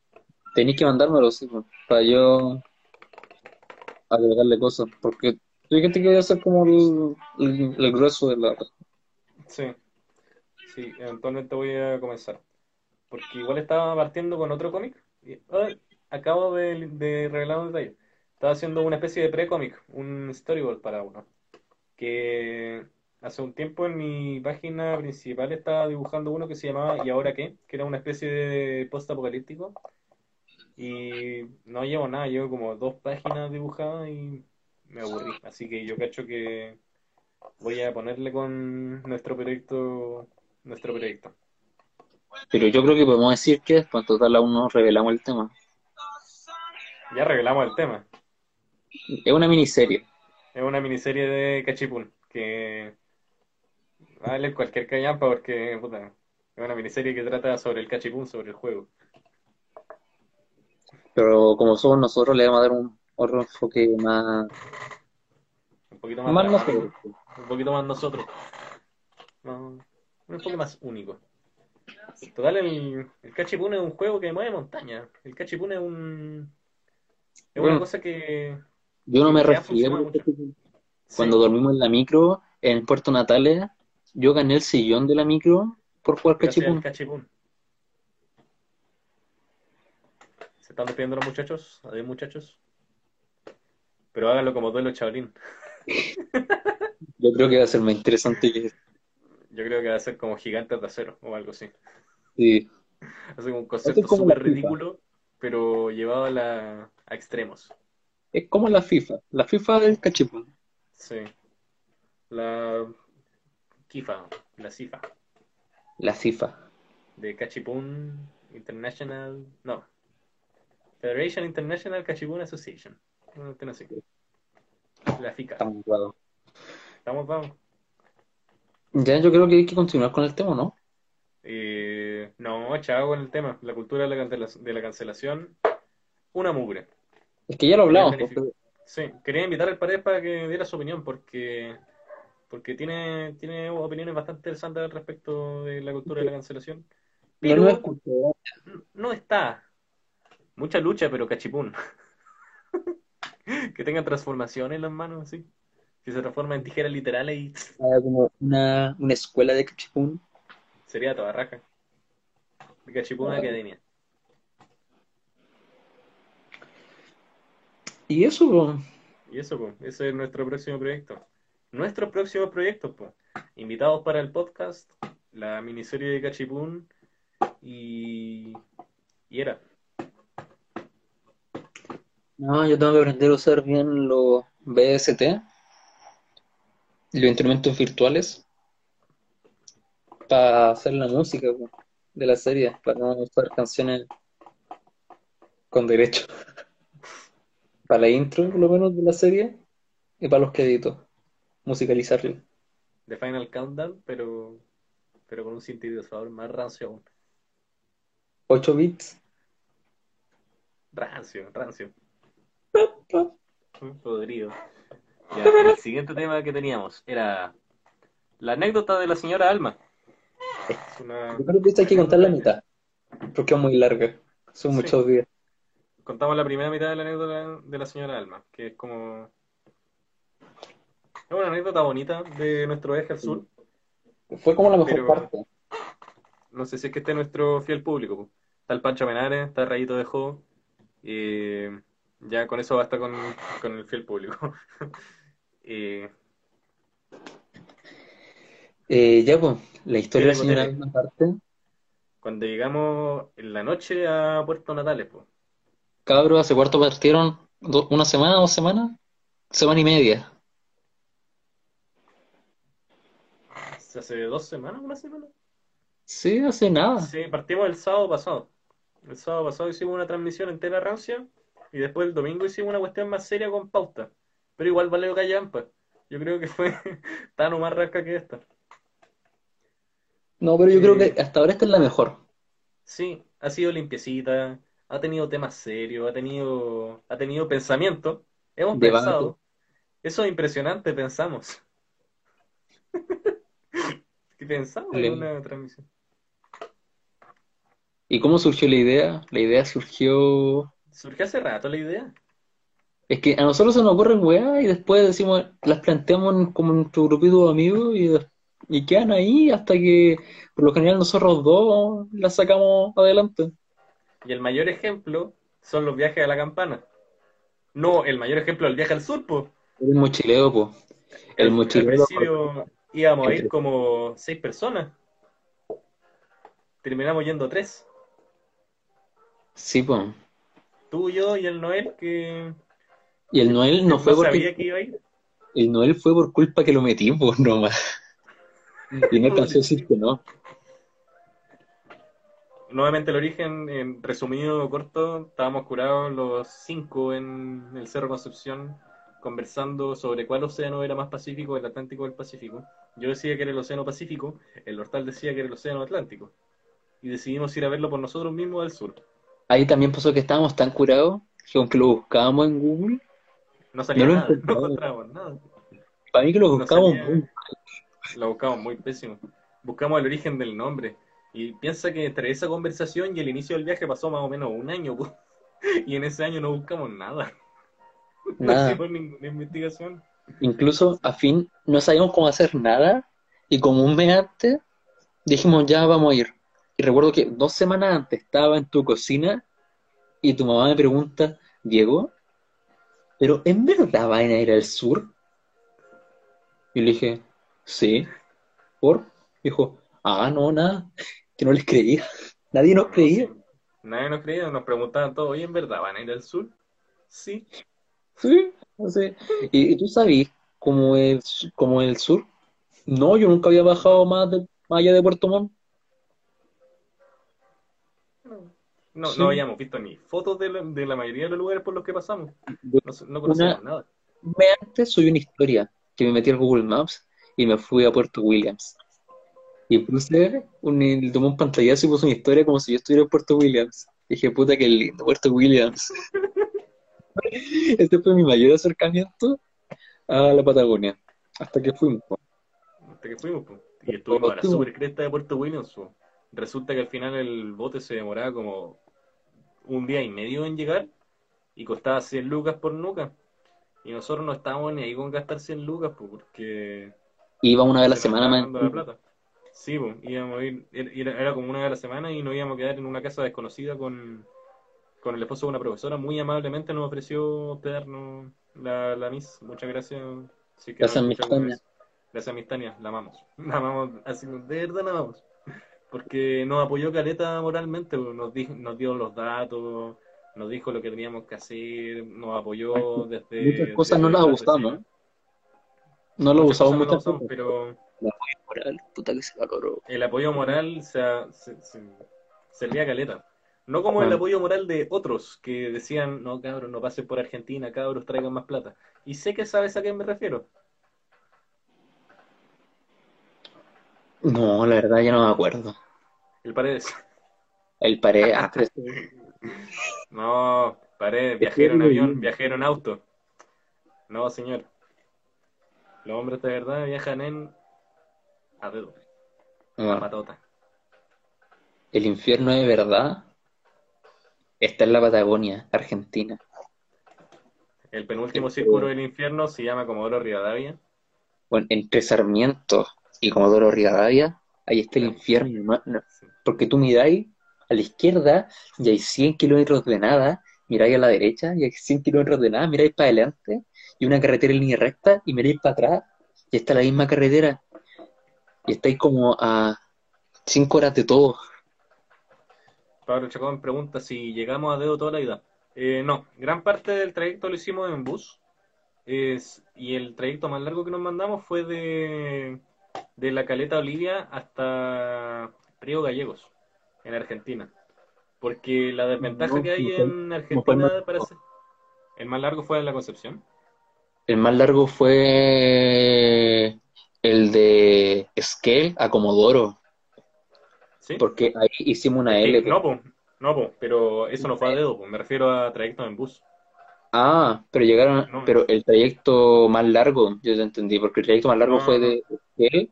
Tenéis que mandármelo, sí, para yo agregarle cosas. Porque hay gente que voy a hacer como el, el, el grueso de la. Sí, sí, eventualmente voy a comenzar. Porque igual estaba partiendo con otro cómic. y ay, acabo de, de revelar un detalle. Estaba haciendo una especie de pre-cómic, un storyboard para uno. Que hace un tiempo en mi página principal estaba dibujando uno que se llamaba ¿Y ahora qué? Que era una especie de post-apocalíptico. Y no llevo nada, llevo como dos páginas dibujadas y me aburrí. Así que yo cacho que voy a ponerle con nuestro proyecto, nuestro proyecto. Pero yo creo que podemos decir que después, en total, aún no revelamos el tema. Ya revelamos el tema. Es una miniserie. Es una miniserie de Cachipún que vale cualquier callampa porque puta, es una miniserie que trata sobre el Cachipún, sobre el juego. Pero como somos nosotros, le vamos a dar un otro enfoque más, Un poquito más, más nosotros. un poquito más nosotros. No, un enfoque más único. Total, el, el cachipún es un juego que mueve montaña. El cachipún es un. Es una cosa que. Yo no me refiero cuando Sí, dormimos en la micro en Puerto Natales, yo gané el sillón de la micro por jugar cachipún. cachipún. Se están despidiendo los muchachos. Adiós, muchachos. Pero háganlo como duelo chavalín. Yo creo que va a ser más interesante que Yo creo que va a ser como gigantes de acero o algo así. sí. Es un concepto es súper ridículo, pero llevado a, la, a extremos. Es como la FIFA, la FIFA del cachipún. Sí. La FIFA, la CIFA, La FIFA. de Cachipún International, no, Federation International Cachipún Association. No, no sé. La FICA. Estamos claros. Estamos, vamos. Ya, yo creo que hay que continuar con el tema, ¿no? Eh, no, chao con el tema. La cultura de la, cancela- de la cancelación, una mugre. Es que ya lo hablamos, porque Sí, quería invitar al Paredes para que diera su opinión, porque porque tiene, tiene opiniones bastante interesantes al respecto de la cultura de la cancelación. no Pero lo escuché. no está. Mucha lucha, pero cachipún. Que tengan transformación en las manos, así. Que se transforma en tijeras literales y como una, una escuela de cachipún. sería toda raja. De Cachipún Academia. Y eso, po, Y eso, pues, ese es nuestro próximo proyecto. Nuestros próximos proyectos, pues. Invitados para el podcast, la miniserie de Cachipún y. Y era. no, yo tengo que aprender a usar bien los BST, los instrumentos virtuales, para hacer la música po, de la serie, para no usar canciones con derecho. Para la intro, por lo menos, de la serie, y para los créditos, musicalizarlo. de Final Countdown, pero. Pero con un sintetizador más rancio aún. 8 bits. Rancio, rancio. Podrido. Ya, el siguiente tema que teníamos era la anécdota de la señora Alma. Es una- Yo creo que esta hay que contar la mitad, porque es muy larga. Son Sí. muchos días. Contamos la primera mitad de la anécdota de la señora Alma, que es como... Es una anécdota bonita de nuestro viaje al sur. Fue como la mejor Pero- parte. No sé si es que esté nuestro fiel público. Está el Pancho Menares, está Rayito de Jo. eh, ya con eso basta con, con el fiel público. Eh, Eh, ya, pues, la historia de la señora. Alma parte. cuando llegamos en la noche a Puerto Natales, pues. Cabros, hace cuarto partieron do- una semana, dos semanas, semana y media. Hace dos semanas, una semana. Sí, hace nada. Sí, partimos el sábado pasado. El sábado pasado hicimos una transmisión entera rancia y después el domingo hicimos una cuestión más seria con pauta. Pero igual valió callampa. Yo creo que fue tan o más rasca que esta. No, pero yo creo Eh. que hasta ahora esta es la mejor. Sí, ha sido limpiecita, ha tenido temas serios, ha tenido, ha tenido pensamiento. Hemos Debate. pensado. Eso es impresionante, pensamos. ¿Qué pensamos en una transmisión? ¿Y cómo surgió la idea? La idea surgió... Surgió hace rato la idea. Es que a nosotros se nos ocurren weas y después decimos, las planteamos como nuestro grupito de amigos y, y quedan ahí hasta que por lo general nosotros dos las sacamos adelante. Y el mayor ejemplo son los viajes a la campana. No, el mayor ejemplo es el viaje al sur, po. El mochileo, po. El Al mochileo. Íbamos a ir como seis personas. Terminamos yendo tres. Sí, po. Tú, yo y el Noel, que Y el Noel no no fue sabía porque que iba a ir. el Noel fue por culpa que lo metimos nomás. Y no alcanzó a decir que no. Nuevamente el origen, en resumido, corto, estábamos curados los cinco en el Cerro Concepción conversando sobre cuál océano era más pacífico, el Atlántico o el Pacífico. Yo decía que era el océano Pacífico, el Hortal decía que era el océano Atlántico. Y decidimos ir a verlo por nosotros mismos al sur. ahí también pasó que estábamos tan curados que aunque lo buscábamos en Google, No salía No lo nada, no encontramos. encontrábamos nada. para mí que lo buscábamos muy- Lo buscamos muy pésimo. Buscamos el origen del nombre. Y piensa que entre esa conversación y el inicio del viaje pasó más o menos un año. Y en ese año no buscamos nada. No nada. hicimos ninguna investigación. Incluso a fin no sabíamos cómo hacer nada y como un mes antes dijimos ya vamos a ir. Y recuerdo que dos semanas antes estaba en tu cocina y tu mamá me pregunta, Diego, ¿pero en verdad van a ir al sur? Y le dije, sí. ¿Por? Dijo, ah, no, nada, que no les creía. Nadie nos creía. Nadie nos creía, nos preguntaban todo, oye, ¿en verdad van a ir al sur? Sí. Sí, no sé. ¿Y, y tú sabías cómo es, cómo es el sur? No, yo nunca había bajado más, de- más allá de Puerto Montt. No, Sí. no habíamos visto ni fotos de la, de la mayoría de los lugares por los que pasamos. No, no conocíamos nada. antes subí una historia que me metí al Google Maps y me fui a Puerto Williams. Y puse un, tomé un pantallazo y puse una historia como si yo estuviera en Puerto Williams. dije, puta, qué lindo, Puerto Williams. Este fue mi mayor acercamiento a la Patagonia. Hasta que fuimos. po. Hasta que fuimos, pues. Y estuvimos a la super cresta de Puerto Williams. po. Resulta que al final el bote se demoraba como un día y medio en llegar y costaba 100 lucas por nuca. Y nosotros no estábamos ni ahí con gastar 100 lucas, pues, porque Iba una vez a la semana más. dando la plata. Sí, pues, íbamos a ir, era, era como una vez a la semana y nos íbamos a quedar en una casa desconocida con, con el esposo de una profesora. Muy amablemente nos ofreció hospedarnos la, la Miss. Muchas gracias. Que Gracias, vez. Gracias, Miss Tania. La amamos. La amamos, así, de verdad la amamos. Porque nos apoyó Caleta moralmente, pues, nos, di- nos dio los datos, nos dijo lo que teníamos que hacer, nos apoyó desde... Muchas cosas no desde las la abusamos. reserva. No lo Muchas usamos cosas no las muchas usamos, veces. pero Moral, puta que se valoró. el apoyo moral se, se, se- servía caleta. No como el Ah. apoyo moral de otros que decían, no cabros, no pasen por Argentina, cabros, traigan más plata. Y sé que sabes a qué me refiero. No, la verdad ya no me acuerdo. El Paredes. El pared, ah, pero- No, Paredes, viajero en avión, viajero en auto. No, señor. Los hombres de verdad viajan en a dedo, a no. patota. El infierno de verdad está en la Patagonia, Argentina. El penúltimo círculo del infierno se llama Comodoro Rivadavia. Bueno, entre Sarmiento y Comodoro Rivadavia, ahí está el infierno. no- porque tú miráis a la izquierda y hay 100 kilómetros de nada, miráis a la derecha y hay 100 kilómetros de nada, miráis para adelante y una carretera en línea recta y miráis para atrás y está la misma carretera. Y estáis como a 5 horas de todo. Pablo Chacón pregunta si llegamos a dedo toda la vida. Eh, no, gran parte del trayecto lo hicimos en bus. Y el trayecto más largo que nos mandamos fue de, de la Caleta Olivia hasta Río Gallegos, en Argentina. Porque la desventaja No, que hay no en Argentina para hacer- El más largo fue en la Concepción. El más largo fue el de Esquel a Comodoro, ¿Sí? porque ahí hicimos una L. no, po, no, po, pero eso no fue a dedo, po, me refiero a trayecto en bus. Ah, pero llegaron, No. pero el trayecto más largo, yo te entendí, porque el trayecto más largo No, fue de Esquel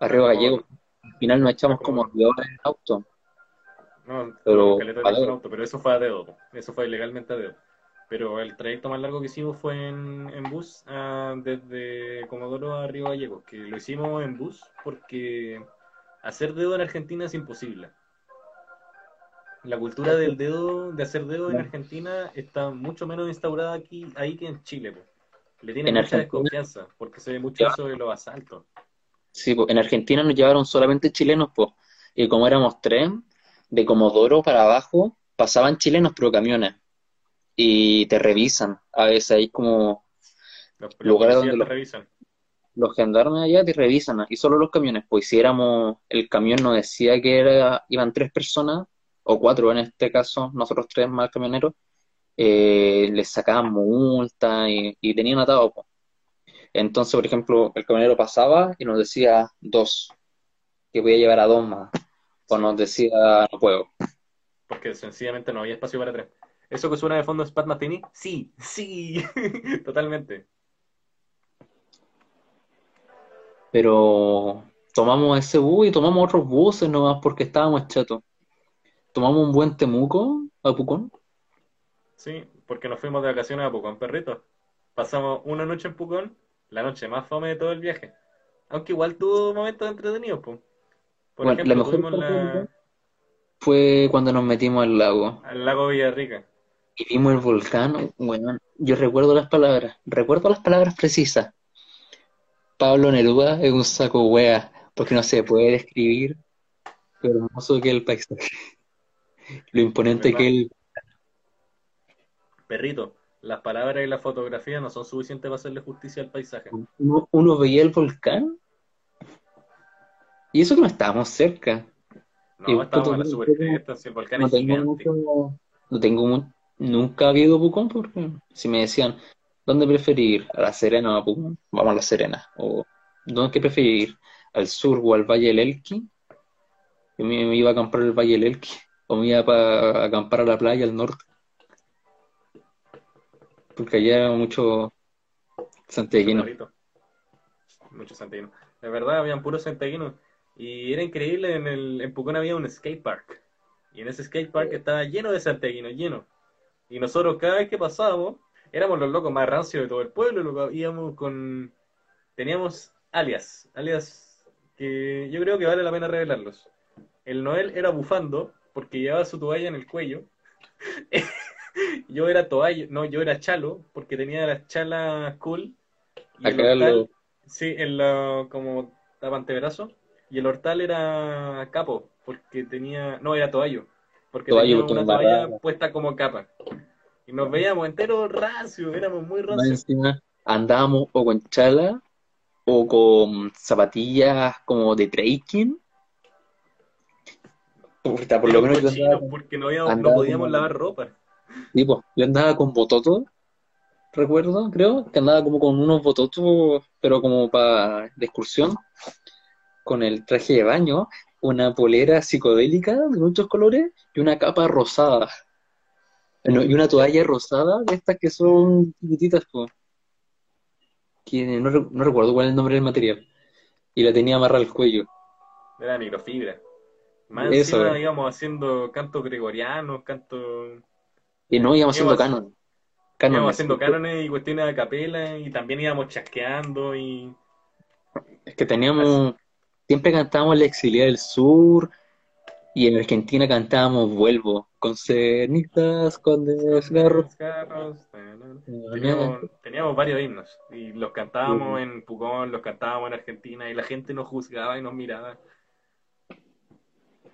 a Río Gallegos. Al final nos echamos como dos horas en auto. No, Pero, ver. auto, pero eso fue a dedo, eso fue legalmente a dedo. Pero el trayecto más largo que hicimos fue en, en bus ah, desde Comodoro a Río Gallegos, que lo hicimos en bus porque hacer dedo en Argentina es imposible. La cultura del dedo, de hacer dedo en. Argentina está mucho menos instaurada aquí, ahí que en Chile. po. Le tienen En mucha Argentina- desconfianza porque se ve mucho eso de los asaltos. Sí, po, en Argentina nos llevaron solamente chilenos, pues. Y como éramos tres, de Comodoro para abajo, pasaban chilenos, pero camiones. Y te revisan. A veces hay como Los, Lugares donde te los- revisan. Los gendarmes allá te revisan, y solo los camiones, pues si éramos, el camión no decía que era, iban tres personas, o cuatro en este caso, nosotros tres más camioneros, eh, les sacaban multa y, y tenían atado, pues. Entonces, por ejemplo, el camionero pasaba y nos decía dos, que voy a llevar a dos más, o nos decía no puedo. porque sencillamente no había espacio para tres. ¿Eso que suena de fondo es Pat Martini? Sí, sí, totalmente. Pero tomamos ese bus y tomamos otros buses nomás porque estábamos chatos. Tomamos un buen Temuco a Pucón. Sí, porque nos fuimos de vacaciones a Pucón, perrito. Pasamos una noche en Pucón, la noche más fome de todo el viaje. Aunque igual tuvo momentos entretenidos, pues. Por Bueno, la ejemplo, mejor la, Pucón fue cuando nos metimos al lago al lago Villarrica. y vimos el volcán. Bueno, yo recuerdo las palabras, recuerdo las palabras precisas. Pablo Neruda es un saco wea, porque no se puede describir lo hermoso que es el paisaje, lo imponente que es el Perrito, las palabras y la fotografía no son suficientes para hacerle justicia al paisaje. uno, uno veía el volcán y eso que no estábamos cerca. Y, No, estábamos en la puto, supercresta, si el volcán no es tengo gigante. mucho, no tengo mu- nunca ha habido Pucón porque si me decían, ¿dónde preferir ir? ¿A La Serena o a Pucón? Vamos a La Serena. O ¿dónde preferir ir? ¿Al sur o al Valle del Elqui? Yo me, iba a acampar al Valle del Elqui o me iba a acampar a la playa al norte porque allá era mucho Mucho santiaguino. perrito, muchos santiaguinos. De verdad, habían puros santiaguinos. Y era increíble, en, el, en Pucón había un skate park. Y en ese skate park estaba lleno de santiaguinos, lleno. Y nosotros cada vez que pasábamos, éramos los locos más rancios de todo el pueblo, loco. Íbamos con... Teníamos alias, alias que yo creo que vale la pena revelarlos. El Noel era bufando porque llevaba su toalla en el cuello. Yo era toalla, no, yo era chalo porque tenía las chalas cool. Y el hortal, sí, en la, como tapantebrazo. Y el hortal era capo porque tenía, no, era toallo, porque tenía una toalla puesta como capa. Y nos veíamos enteros rancios, éramos muy Más rancios. encima andábamos o con chala o con zapatillas como de trekking. Por lo menos yo andaba porque no, habíamos- no andaba podíamos lavar ropa. tipo, yo andaba con bototos, recuerdo, creo, que andaba como con unos bototos, pero como para de excursión, con el traje de baño, una polera psicodélica de muchos colores y una capa rosada. No, y una toalla rosada de estas que son chiquititas, pues, que no, no recuerdo cuál es el nombre del material. Y la tenía amarrada al cuello. Era microfibra. Más Eso, encima eh. íbamos haciendo cantos gregorianos, cantos... Y no íbamos haciendo canon. íbamos haciendo cánones y cuestiones a capela y también íbamos chasqueando y... Es que teníamos, siempre cantábamos La Exiliada del Sur y en Argentina cantábamos Vuelvo, con cenitas, con Con desgarro. desgarros, Teníamos, teníamos varios himnos y los cantábamos en Pucón, los cantábamos en Argentina y la gente nos juzgaba y nos miraba.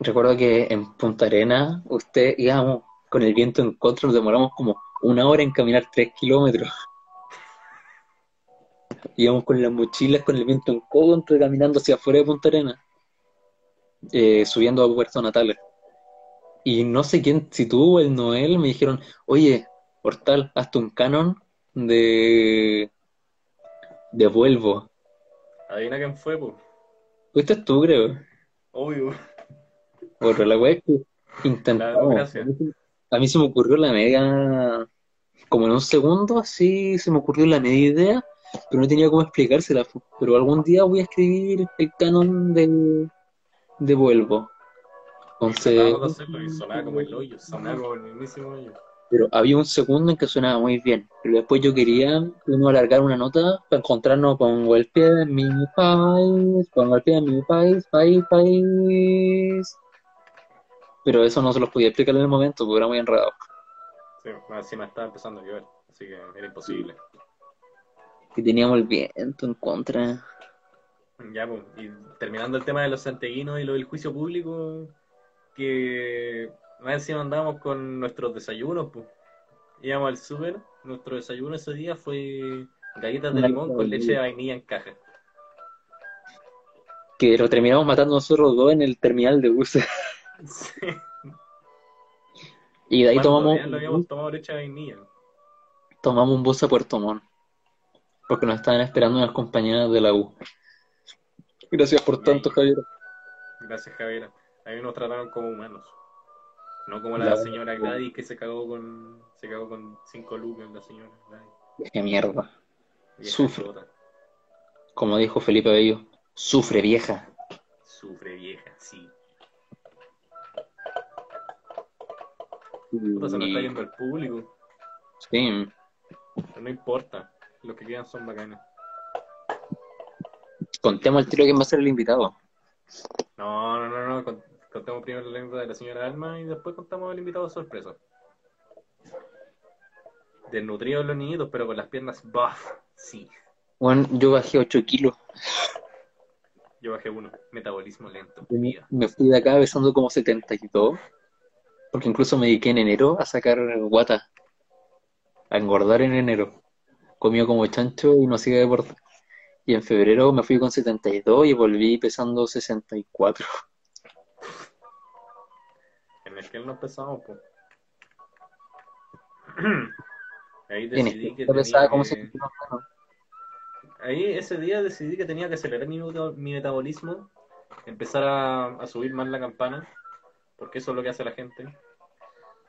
Recuerdo que en Punta Arena, usted íbamos con el viento en contra, nos demoramos como una hora en caminar tres kilómetros. Íbamos con las mochilas, con el viento en contra, caminando hacia afuera de Punta Arena, eh, subiendo a Puerto Natales. Y no sé quién, si tú o el Noel, me dijeron, oye, Hortal, hazte un canon de, de Vuelvo. Adivina quién fue, pues. Fuiste tú, creo. Obvio, Bueno, la wea es que intentamos. A mí, se- me ocurrió la media, como en un segundo, así se me ocurrió la media idea, pero no tenía cómo explicársela. Pero algún día voy a escribir el canon de, de Vuelvo. Y Entonces, de y sonaba como el hoyo, sonaba como el mismísimo hoyo. pero había un segundo en que sonaba muy bien. Pero después yo quería uno alargar una nota para encontrarnos con el pie en mi país, con el pie en mi país, país, país. Pero eso no se los podía explicar en el momento porque era muy enredado. Sí, más encima estaba empezando a llover, así que era imposible. Que teníamos el viento en contra. Ya, pues, y terminando el tema de los santiaguinos y lo del juicio público, que más encima andábamos con nuestros desayunos, pues. Íbamos al súper, nuestro desayuno ese día fue galletas de limón con leche de vainilla. en caja. Que lo terminamos matando nosotros dos en el terminal de buses. Sí. Y de ahí Cuando tomamos, ya lo habíamos tomado leche de vainilla. tomamos un bus a Puerto Montt. Porque nos estaban esperando unas compañeras de la U. Gracias por tanto, ahí, Javier. gracias Javier, ahí nos trataron como humanos. No como la La- señora Gladys que se cagó con se cagó con cinco lucas la señora Gladys. Qué mierda. Vieja Sufre. Como dijo Felipe Bello, sufre vieja. Sufre vieja, sí. Puta, se nos está yendo el público. sí, Pero no importa. Los que quedan son bacanes. Contemos el tiro quién va a ser el invitado. No, no, no, no. con- Contamos primero la lengua de la señora Alma y después contamos el invitado sorpresa. Desnutridos los niñitos, pero con las piernas buff. Sí. Bueno, yo bajé 8 kilos. Yo bajé uno. Metabolismo lento. Me fui de acá besando como 72. Porque incluso me dediqué en enero a sacar guata. A engordar en enero. Comió como chancho y no hacía deporte. Y en febrero me fui con 72 y volví pesando 64. En el que no empezamos, pues. Ahí decidí que tenía como que... 72 menos. Ahí ese día decidí que tenía que acelerar mi, meta- mi metabolismo, empezar a, a subir más la campana, porque eso es lo que hace la gente.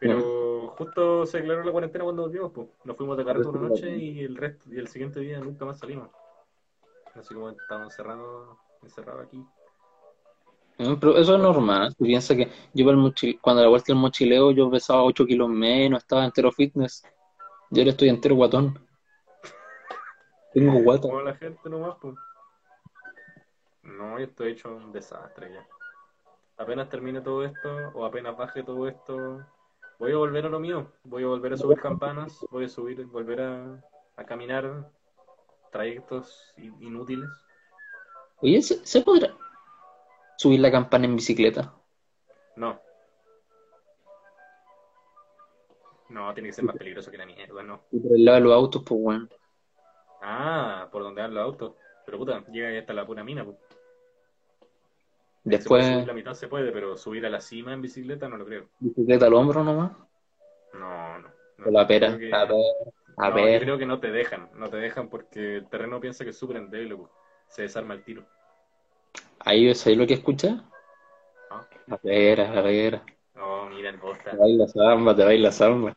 Pero justo se declaró la cuarentena cuando volvimos, pues. Nos fuimos de carrete una noche y el resto, y el siguiente día nunca más salimos. Así como estábamos encerrados, encerrados aquí. Mm, Pero eso es normal. Tú piensas que yo el mochi- cuando la vuelta del mochileo yo pesaba 8 kilos menos, estaba entero fitness. Yo ahora estoy entero guatón. Tengo guata. Como la gente nomás, pues. No, yo estoy hecho un desastre ya. Apenas termine todo esto, o apenas baje todo esto, voy a volver a lo mío. Voy a volver a subir campanas, voy a subir, volver a, a caminar trayectos inútiles. Oye, ¿se, se podrá subir la campana en bicicleta? No. No, tiene que ser más peligroso que la mierda, no. Y por el lado de los autos, pues bueno. Ah, por donde van los autos. Pero puta, llega ahí hasta la pura mina, pues. Después, subir la mitad se puede, pero subir a la cima en bicicleta no lo creo. bicicleta al hombro nomás. No, no. no. La pera. Que- A ver, a no, ver. yo creo que no te dejan, no te dejan porque el terreno piensa que es súper endeble, pues. se desarma el tiro. Ahí es ahí lo que escucha. Ah. A ver, a ver. No, mira el bosta. Te baila samba, te baila samba.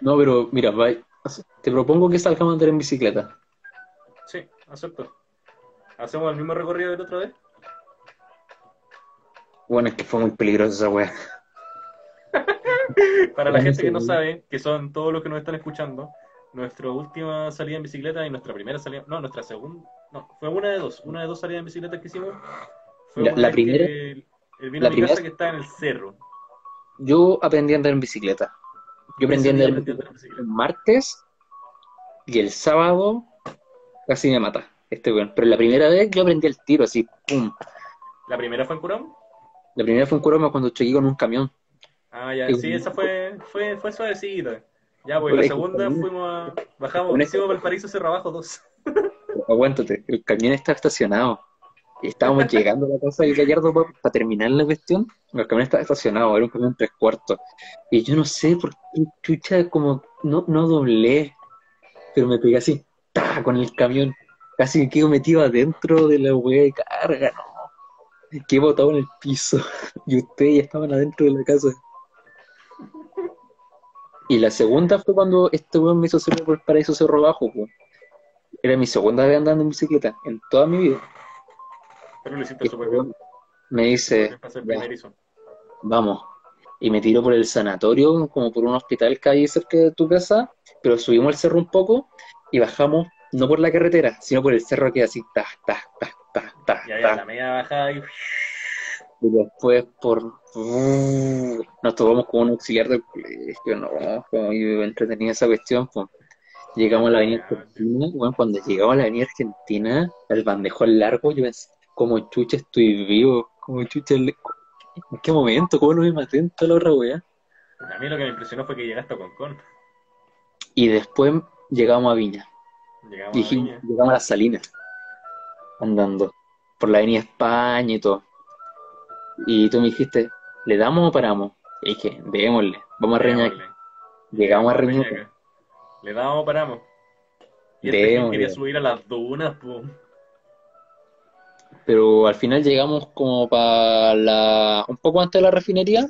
No, pero mira, te propongo que salgamos a andar en bicicleta. Sí, acepto. ¿Hacemos el mismo recorrido del otra vez? Bueno, es que fue muy peligroso esa wea. Para la gente que no sabe, que son todos los que nos están escuchando, nuestra última salida en bicicleta y nuestra primera salida, no, nuestra segunda, no, fue una de dos, una de dos salidas en bicicleta que hicimos. Fue La- una la vez primera- vino la mi primera- casa que está en el cerro. Yo aprendí a andar en bicicleta. Yo aprendí a andar en aprendí a bicicleta andar en bicicleta. el martes y el sábado casi me mata este weón. Pero la primera vez yo aprendí el tiro así, pum. ¿La primera fue en Curón? La primera fue en Curoma cuando choqué con un camión. Ah, ya, Sí. esa fue, fue, fue suavecita. Ya, pues la segunda fuimos a, bajamos, hicimos Valparaíso Cerro Abajo 2. Aguántate, el camión está estacionado. Y estábamos llegando a la casa del Gallardo para terminar la cuestión. El camión estaba estacionado, era un camión tres cuartos. Y yo no sé por qué chucha, como no, no doblé, pero me pegué así, ¡ta! con el camión. Casi me quedo metido adentro de la hueá de carga, no. Quedé botado en el piso. Y ustedes ya estaban adentro de la casa. Y la segunda fue cuando este weón me hizo hacer por el paraíso cerro bajo. Era mi segunda vez andando en bicicleta en toda mi vida. Pero lo Y hiciste súper bien. me dice, vamos. Y me tiró por el sanatorio, como por un hospital que hay cerca de tu casa, pero subimos el cerro un poco y bajamos, no por la carretera, sino por el cerro que así, ta, ta, ta, ta, ta, Ya, ya, ta. la media bajada y... Y después por... Nos tomamos como un auxiliar del colegio, no, como yo entretenía esa cuestión, pues. Llegamos a la avenida Argentina, bueno, cuando llegamos a la avenida Argentina, el bandejón largo, yo pensé, como chucha estoy vivo, como chucha, ¿en qué momento? ¿Cómo no me maté en toda la otra weá? A mí lo que me impresionó fue que llegaste a Concón. Y después llegamos a Viña, Llegamos y a Viña. llegamos a las Salinas, andando, por la avenida España y todo. Y tú me dijiste, ¿le damos o paramos? Y dije, démosle, vamos a Reñaca. Llegamos a Reñaca. Le damos, paramos. Y este quería subir a las dunas, pum. pero al final llegamos como para la, un poco antes de la refinería,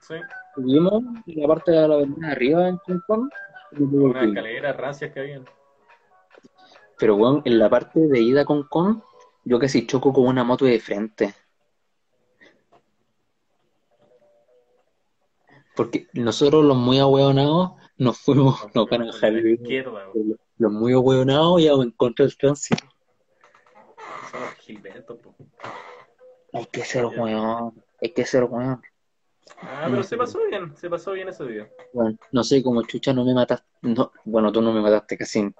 Sí. subimos en la parte de la avenida arriba en Concón, Unas escaleras rancias que habían. pero bueno, en la parte de ida a Concón, yo casi choco con una moto de frente. Porque nosotros los muy ahueonados nos fuimos, nos van a dejar izquierda. Los muy ahueonados ya en contra del tránsito. Gilberto, po. Hay que ser weón, hay que ser weón. Ah, pero se pasó bien, se pasó bien ese día. Bueno, no sé, como chucha no me mataste. No, bueno, tú no me mataste casi.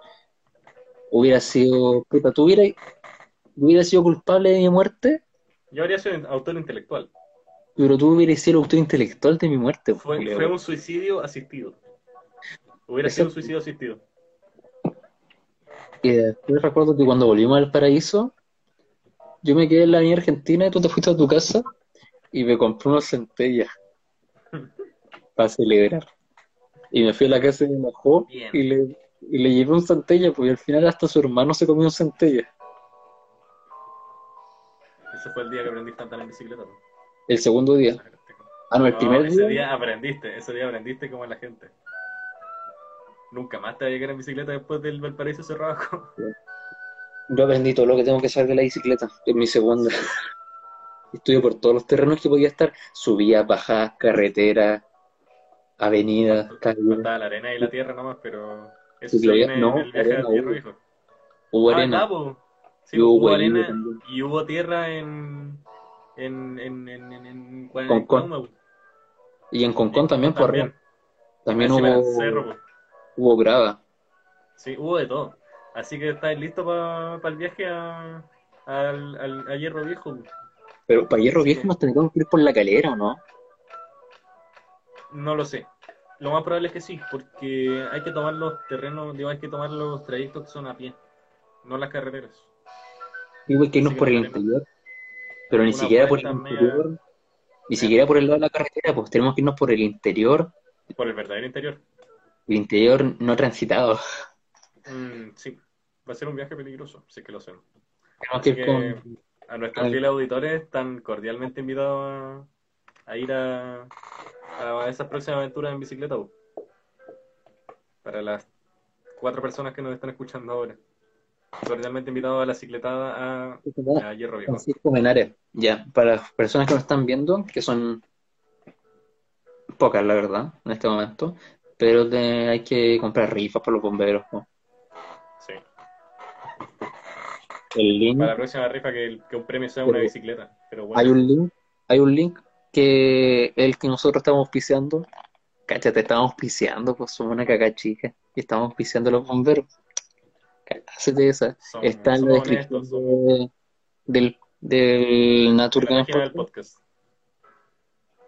Hubiera sido, puta, tú hubieras, hubiera sido culpable de mi muerte, Yo habría sido autor intelectual. Pero tú hubieras sido el autor intelectual de mi muerte. Fue, Julio. fue un suicidio asistido. Hubiera sido un suicidio asistido. Y después recuerdo que cuando volvimos al paraíso, yo me quedé en la avenida Argentina y tú te fuiste a tu casa y me compré unos centellas para celebrar. Y me fui a la casa de mi majó y le, y le llevé un centella, porque al final hasta su hermano se comió un centella. Ese fue el día que aprendiste a andar en bicicleta. El segundo día. Ah, no, el No, primer ese día. día aprendiste, ese día aprendiste como la gente. Nunca más te vas a llegar en bicicleta después del Valparaíso Cerro Abajo. Yo aprendí todo lo que tengo que saber de la bicicleta. Es mi segunda. Estudio por todos los terrenos que podía estar. Subía, bajadas, carreteras, avenidas, calles. La arena y la tierra nomás, pero eso Sí, viene no, en el viaje arena al Hierro hubo. Viejo. Hubo Ah, arena. ¿verdad, po? Sí, Y hubo arena y hubo tierra en en en en en, en. Cuauhtémoc. Y en Concón también, por arriba. También del hubo, cerro, hubo grava. Sí, hubo de todo. Así que estáis listos para el viaje a, al, al, a Hierro Viejo. Pero para Hierro Viejo nos tendríamos que ir por la calera, ¿o no? No lo sé. Lo más probable es que sí, porque hay que tomar los terrenos, digo, hay que tomar los trayectos que son a pie, no las carreteras. Hay que irnos por el interior. Pero ni siquiera por el interior. Ni siquiera por el lado de la carretera, pues tenemos que irnos por el interior. Por el verdadero interior. El interior no transitado. Mm, sí, va a ser un viaje peligroso, sí que lo que Así que con. a nuestros fieles auditores están cordialmente invitados a, a ir a, a esas próximas aventuras en bicicleta. Para las cuatro personas que nos están escuchando ahora. Cordialmente invitados a la cicletada a, a Hierro Viejo. Francisco Menares. Ya, para las personas que nos están viendo, que son pocas, la verdad, en este momento, pero de- hay que comprar rifas para los bomberos. ¿no? Sí. El link, Para la próxima rifa que, el- que un premio sea una Pero- bicicleta. Pero bueno, hay un link, hay un link que el que nosotros estamos auspiciando, cáchate, estamos auspiciando, pues somos una caca chica, y estamos auspiciando a los bomberos. Cállate esa. Está en la descripción de- del, del Podcast. podcast.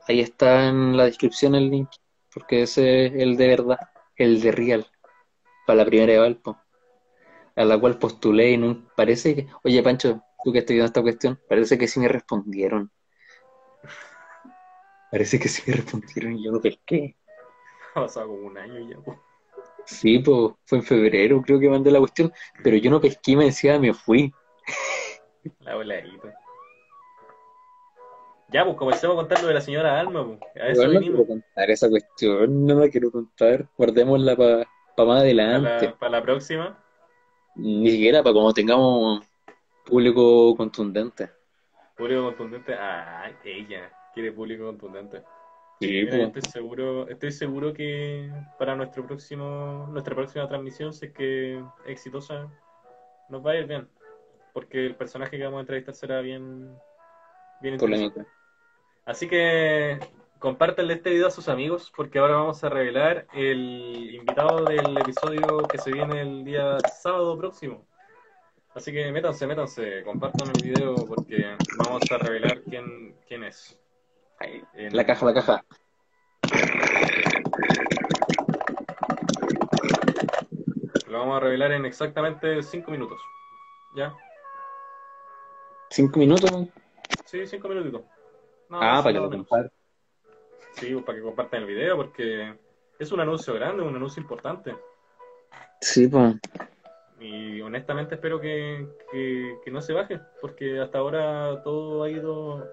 Ahí está en la descripción el link, porque ese es el de verdad, el de real, para la primera de Valpo, a la cual postulé y no, parece que, oye Pancho, tú que estás viendo esta cuestión, parece que sí me respondieron. Parece que sí me respondieron y yo no pesqué. Ha pasado como un año ya. Sí, pues fue en febrero, creo que mandé la cuestión, pero yo no pesqué me decía, me fui. La voladita. Ya, pues comencemos a contar lo de la señora Alma. Pues. A eso no quiero contar esa cuestión, no la quiero contar, guardémosla para más Para adelante. la, para la próxima. Ni siquiera para cuando tengamos público contundente. Público contundente. Ah, ella quiere público contundente. Sí, yo po. estoy seguro, estoy seguro que para nuestro próximo, nuestra próxima transmisión, si es que exitosa, nos va a ir bien. Porque el personaje que vamos a entrevistar será bien, bien interesante. polémica. Así que compártanle este video a sus amigos, porque ahora vamos a revelar el invitado del episodio que se viene el día sábado próximo. Así que métanse, métanse, compartan el video porque vamos a revelar quién, quién es. Ahí, En- La caja, la caja. Lo vamos a revelar en exactamente 5 minutos. ¿Ya? Cinco minutos. Sí, 5 minutitos. No, ah, para que lo compartan. Sí, pues, para que compartan el video porque es un anuncio grande, un anuncio importante. Sí, pues. Y honestamente espero que, que, que no se baje, porque hasta ahora todo ha ido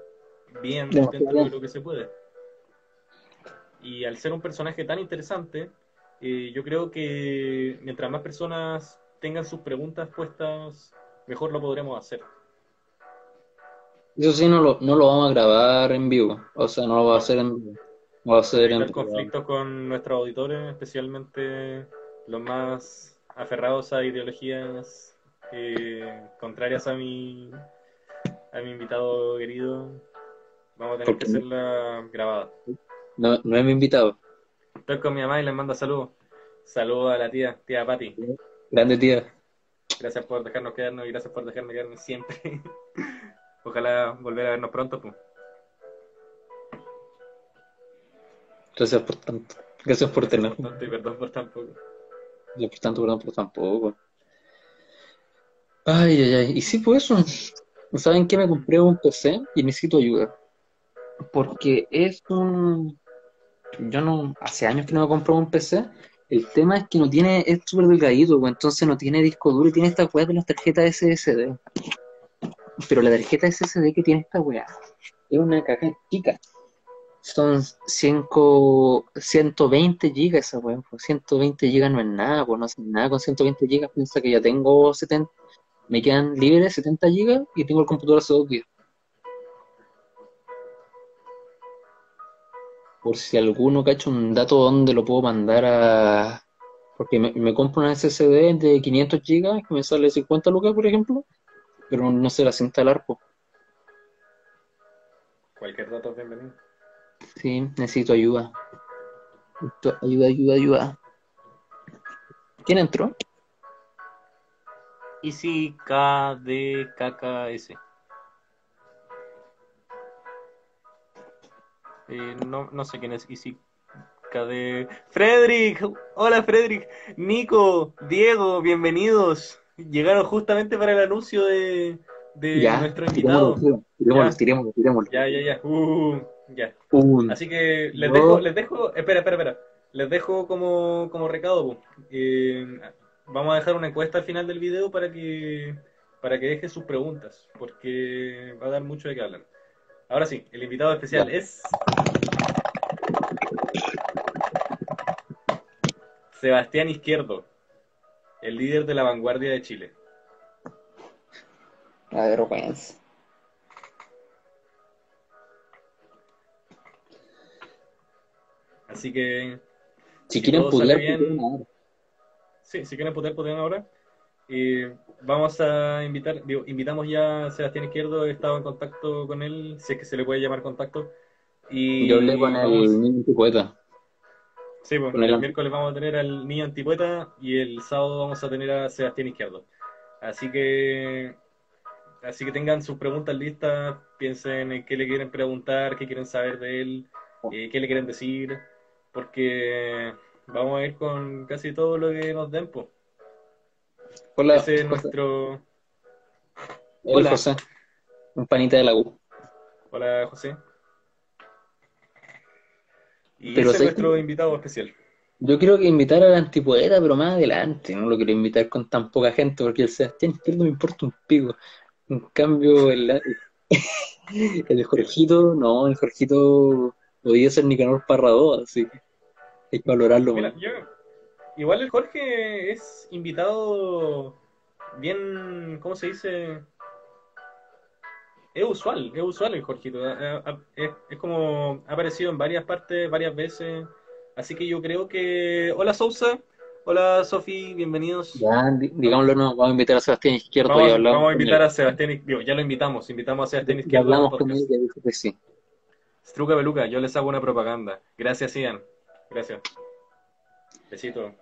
bien dentro de lo que se puede. Y al ser un personaje tan interesante, eh, yo creo que mientras más personas tengan sus preguntas puestas, mejor lo podremos hacer. Eso sí, no lo, no lo vamos a grabar en vivo. O sea, no lo va a hacer en vivo. Va a hacer en conflictos con nuestros auditores, especialmente los más aferrados a ideologías eh, contrarias a mi, a mi invitado querido. Vamos a tener que hacerla grabada. no, no es mi invitado. Estoy con mi mamá y les mando saludos. Saludos a la tía, tía Patti. Grande tía. Gracias por dejarnos quedarnos y gracias por dejarme quedarme siempre. Ojalá volver a vernos pronto. Pues. Gracias por tanto. Gracias por tener. por tanto y perdón por tan poco. Gracias por tanto, perdón por tan poco. Ay, ay, ay. Y sí, pues eso. ¿Saben qué? Me compré un PC y necesito ayuda. Porque es un... Yo no... Hace años que no me compro un PC. El tema es que no tiene... Es súper delgadito, pues, entonces no tiene disco duro y tiene esta weá de las tarjetas SSD. Pero la tarjeta SSD que tiene esta weá es una caja chica. Son 5, 120 gigas esa weá. pues, 120 gigas no es nada, pues no hacen nada con 120 gigas. Piensa que ya tengo 70, me quedan libres 70 gigas y tengo el computador hace dos días. Por si alguno cacha un dato donde lo puedo mandar a... Porque me, me compro una SSD de 500 gigas que me sale 50 lucas, por ejemplo, pero no se las instalar, pues. Cualquier dato es bienvenido. Sí, necesito ayuda. Necesito Ayuda, ayuda, ayuda. ¿Quién entró? Easy KDKKS. Eh, no, no sé quién es Easy KD. Frederick, hola Frederick, Nico, Diego, bienvenidos. Llegaron justamente para el anuncio de, de Ya, nuestro invitado. tirémoslo, tirémoslo, tirémoslo. ya, ya, ya. Uh, ya. Un, Así que les dos, dejo, les dejo, espera, espera, espera. Les dejo como, como recado. Eh, vamos a dejar una encuesta al final del video para que, para que dejen sus preguntas, porque va a dar mucho de qué hablar. Ahora sí, el invitado especial ya. es Sebastián Izquierdo, el líder de la vanguardia de Chile. La vergüenza. Así que Si si quieren putear, puteen bien, ahora. sí, si quieren poder, pueden ahora. Y vamos a invitar, digo, invitamos ya a Sebastián Izquierdo, he estado en contacto con él, sé que se le puede llamar contacto. Yo hablé Y con el niño poeta, sí, pues, el miércoles vamos a tener al niño antipoeta y el sábado vamos a tener a Sebastián Izquierdo. Así que, así que tengan sus preguntas listas, piensen en qué le quieren preguntar, qué quieren saber de él, eh, qué le quieren decir, porque vamos a ir con casi todo lo que nos den, pues. Hola, Ese es José. nuestro... El Hola, José, un panita de la U. hola José. Y Pero ese es nuestro invitado especial. Yo quiero que invitar al antipoeta, pero más adelante. No lo quiero invitar con tan poca gente porque el Sebastián Izquierdo me importa un pico. En cambio, el, el Jorgito, no, el Jorgito podía ser Nicanor Parrado, así que hay que valorarlo Mira, yo... Igual el Jorge es invitado bien, ¿cómo se dice? Es usual, es usual el Jorgito. Es, es como ha aparecido en varias partes, varias veces. Así que yo creo que... Hola Sousa, hola Sofi, bienvenidos. Ya, di- digámoslo, no, vamos a invitar a Sebastián Izquierdo y Vamos, hablamos vamos a invitar a Sebastián, digo, ya lo invitamos, invitamos a Sebastián Y Izquierdo al hablamos con él podcast. y dijo que sí. Struca Beluca, yo les hago una propaganda. Gracias, Ian. Gracias. Besito.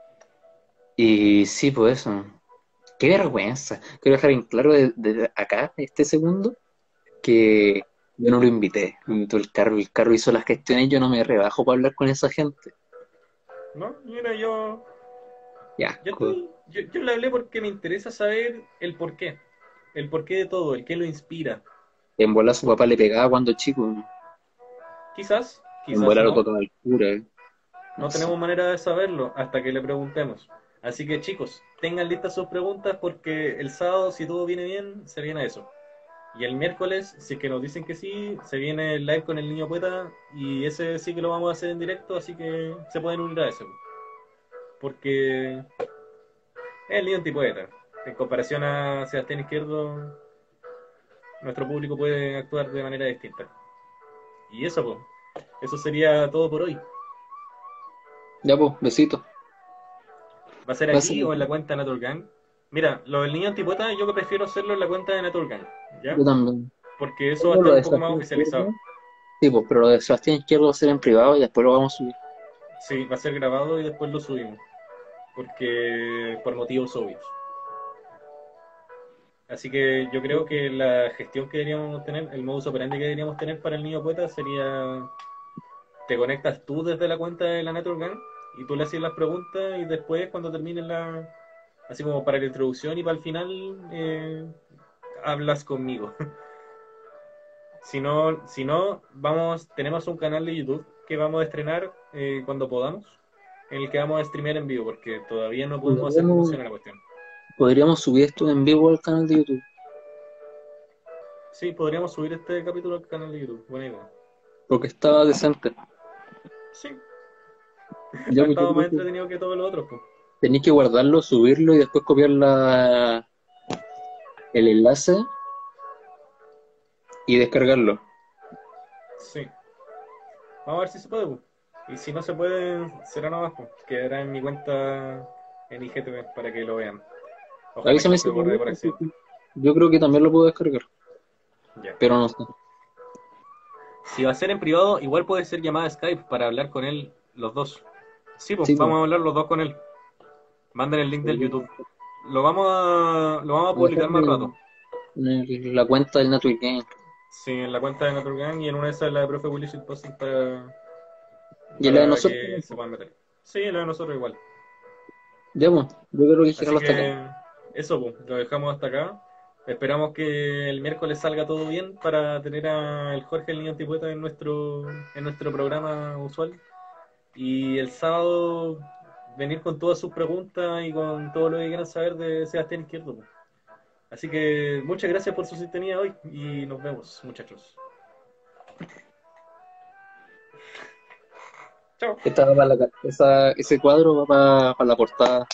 Y sí, pues eso. Qué vergüenza. Quiero dejar en claro desde acá, este segundo, que yo no lo invité. Lo invitó el carro. El carro hizo las gestiones y yo no me rebajo para hablar con esa gente. ¿No? Mira, yo, Ya, yo, cool. estoy- yo, yo le hablé porque me interesa saber el por qué. El porqué de todo, el qué lo inspira. En bola su papá le pegaba cuando chico. Quizás, En quizás bola lo no. tocaba el cura. No tenemos manera de saberlo hasta que le preguntemos. Así que chicos, tengan listas sus preguntas porque el sábado, si todo viene bien, se viene eso. Y el miércoles, si es que nos dicen que sí, se viene el live con el niño poeta y ese sí que lo vamos a hacer en directo, así que se pueden unir a ese. Porque es el niño antipoeta. En comparación a Sebastián Izquierdo, nuestro público puede actuar de manera distinta. Y eso, pues, eso sería todo por hoy. Ya, pues, besito. ¿Va a ser aquí o en la cuenta de Naturgang? Mira, lo del niño antipoeta yo prefiero hacerlo en la cuenta de Naturgang. ¿ya? Yo también. Porque eso va a estar un poco más oficializado. Sí, pues, pero lo de Sebastián Izquierdo va a ser en privado y después lo vamos a subir. Sí, va a ser grabado y después lo subimos. Porque por motivos obvios. Así que yo creo que la gestión que deberíamos tener, el modus operandi que deberíamos tener para el niño poeta sería te conectas tú desde la cuenta de la Network y tú le haces las preguntas y después cuando termine la así como para la introducción y para el final eh, hablas conmigo. si no, si no, vamos, tenemos un canal de YouTube que vamos a estrenar eh, cuando podamos, en el que vamos a streamear en vivo, porque todavía no podemos hacer a la cuestión. Podríamos subir esto en vivo al canal de YouTube. Sí, podríamos subir este capítulo al canal de YouTube, buena idea. Porque estaba decente. Sí. Ya, ha pues, estado yo más entretenido que todo lo otro. pues. Tenéis que guardarlo, subirlo y después copiar la... el enlace y descargarlo. Sí. Vamos a ver si se puede. pues. Y si no se puede, será nada más. pues. Quedará en mi cuenta en IGTV para que lo vean. Ojalá Avísame si por. Yo creo que también lo puedo descargar, Ya. pero no sé. Si va a ser en privado, igual puede ser llamada Skype para hablar con él los dos. Sí, pues Sí, pues. vamos a hablar los dos con él. Manden el link del YouTube. Lo vamos a, lo vamos a publicar más rato. En la cuenta del Network Game. Sí, en la cuenta de Naturgang y en una de esas la de profe Willy Posting para, Y en la de para nosotros. que se puedan meter. Sí, en la de nosotros igual. Ya, pues, yo creo que dejarlo hasta acá. eso, pues, lo dejamos hasta acá. Esperamos que el miércoles salga todo bien para tener a el Jorge el Niño Antipoeta en nuestro, en nuestro programa usual. Y el sábado venir con todas sus preguntas y con todo lo que quieran saber de Sebastián Izquierdo. Así que muchas gracias por su sintonía hoy y nos vemos, muchachos. Chao. Esta esa- ese cuadro va para, para la portada.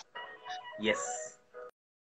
Yes.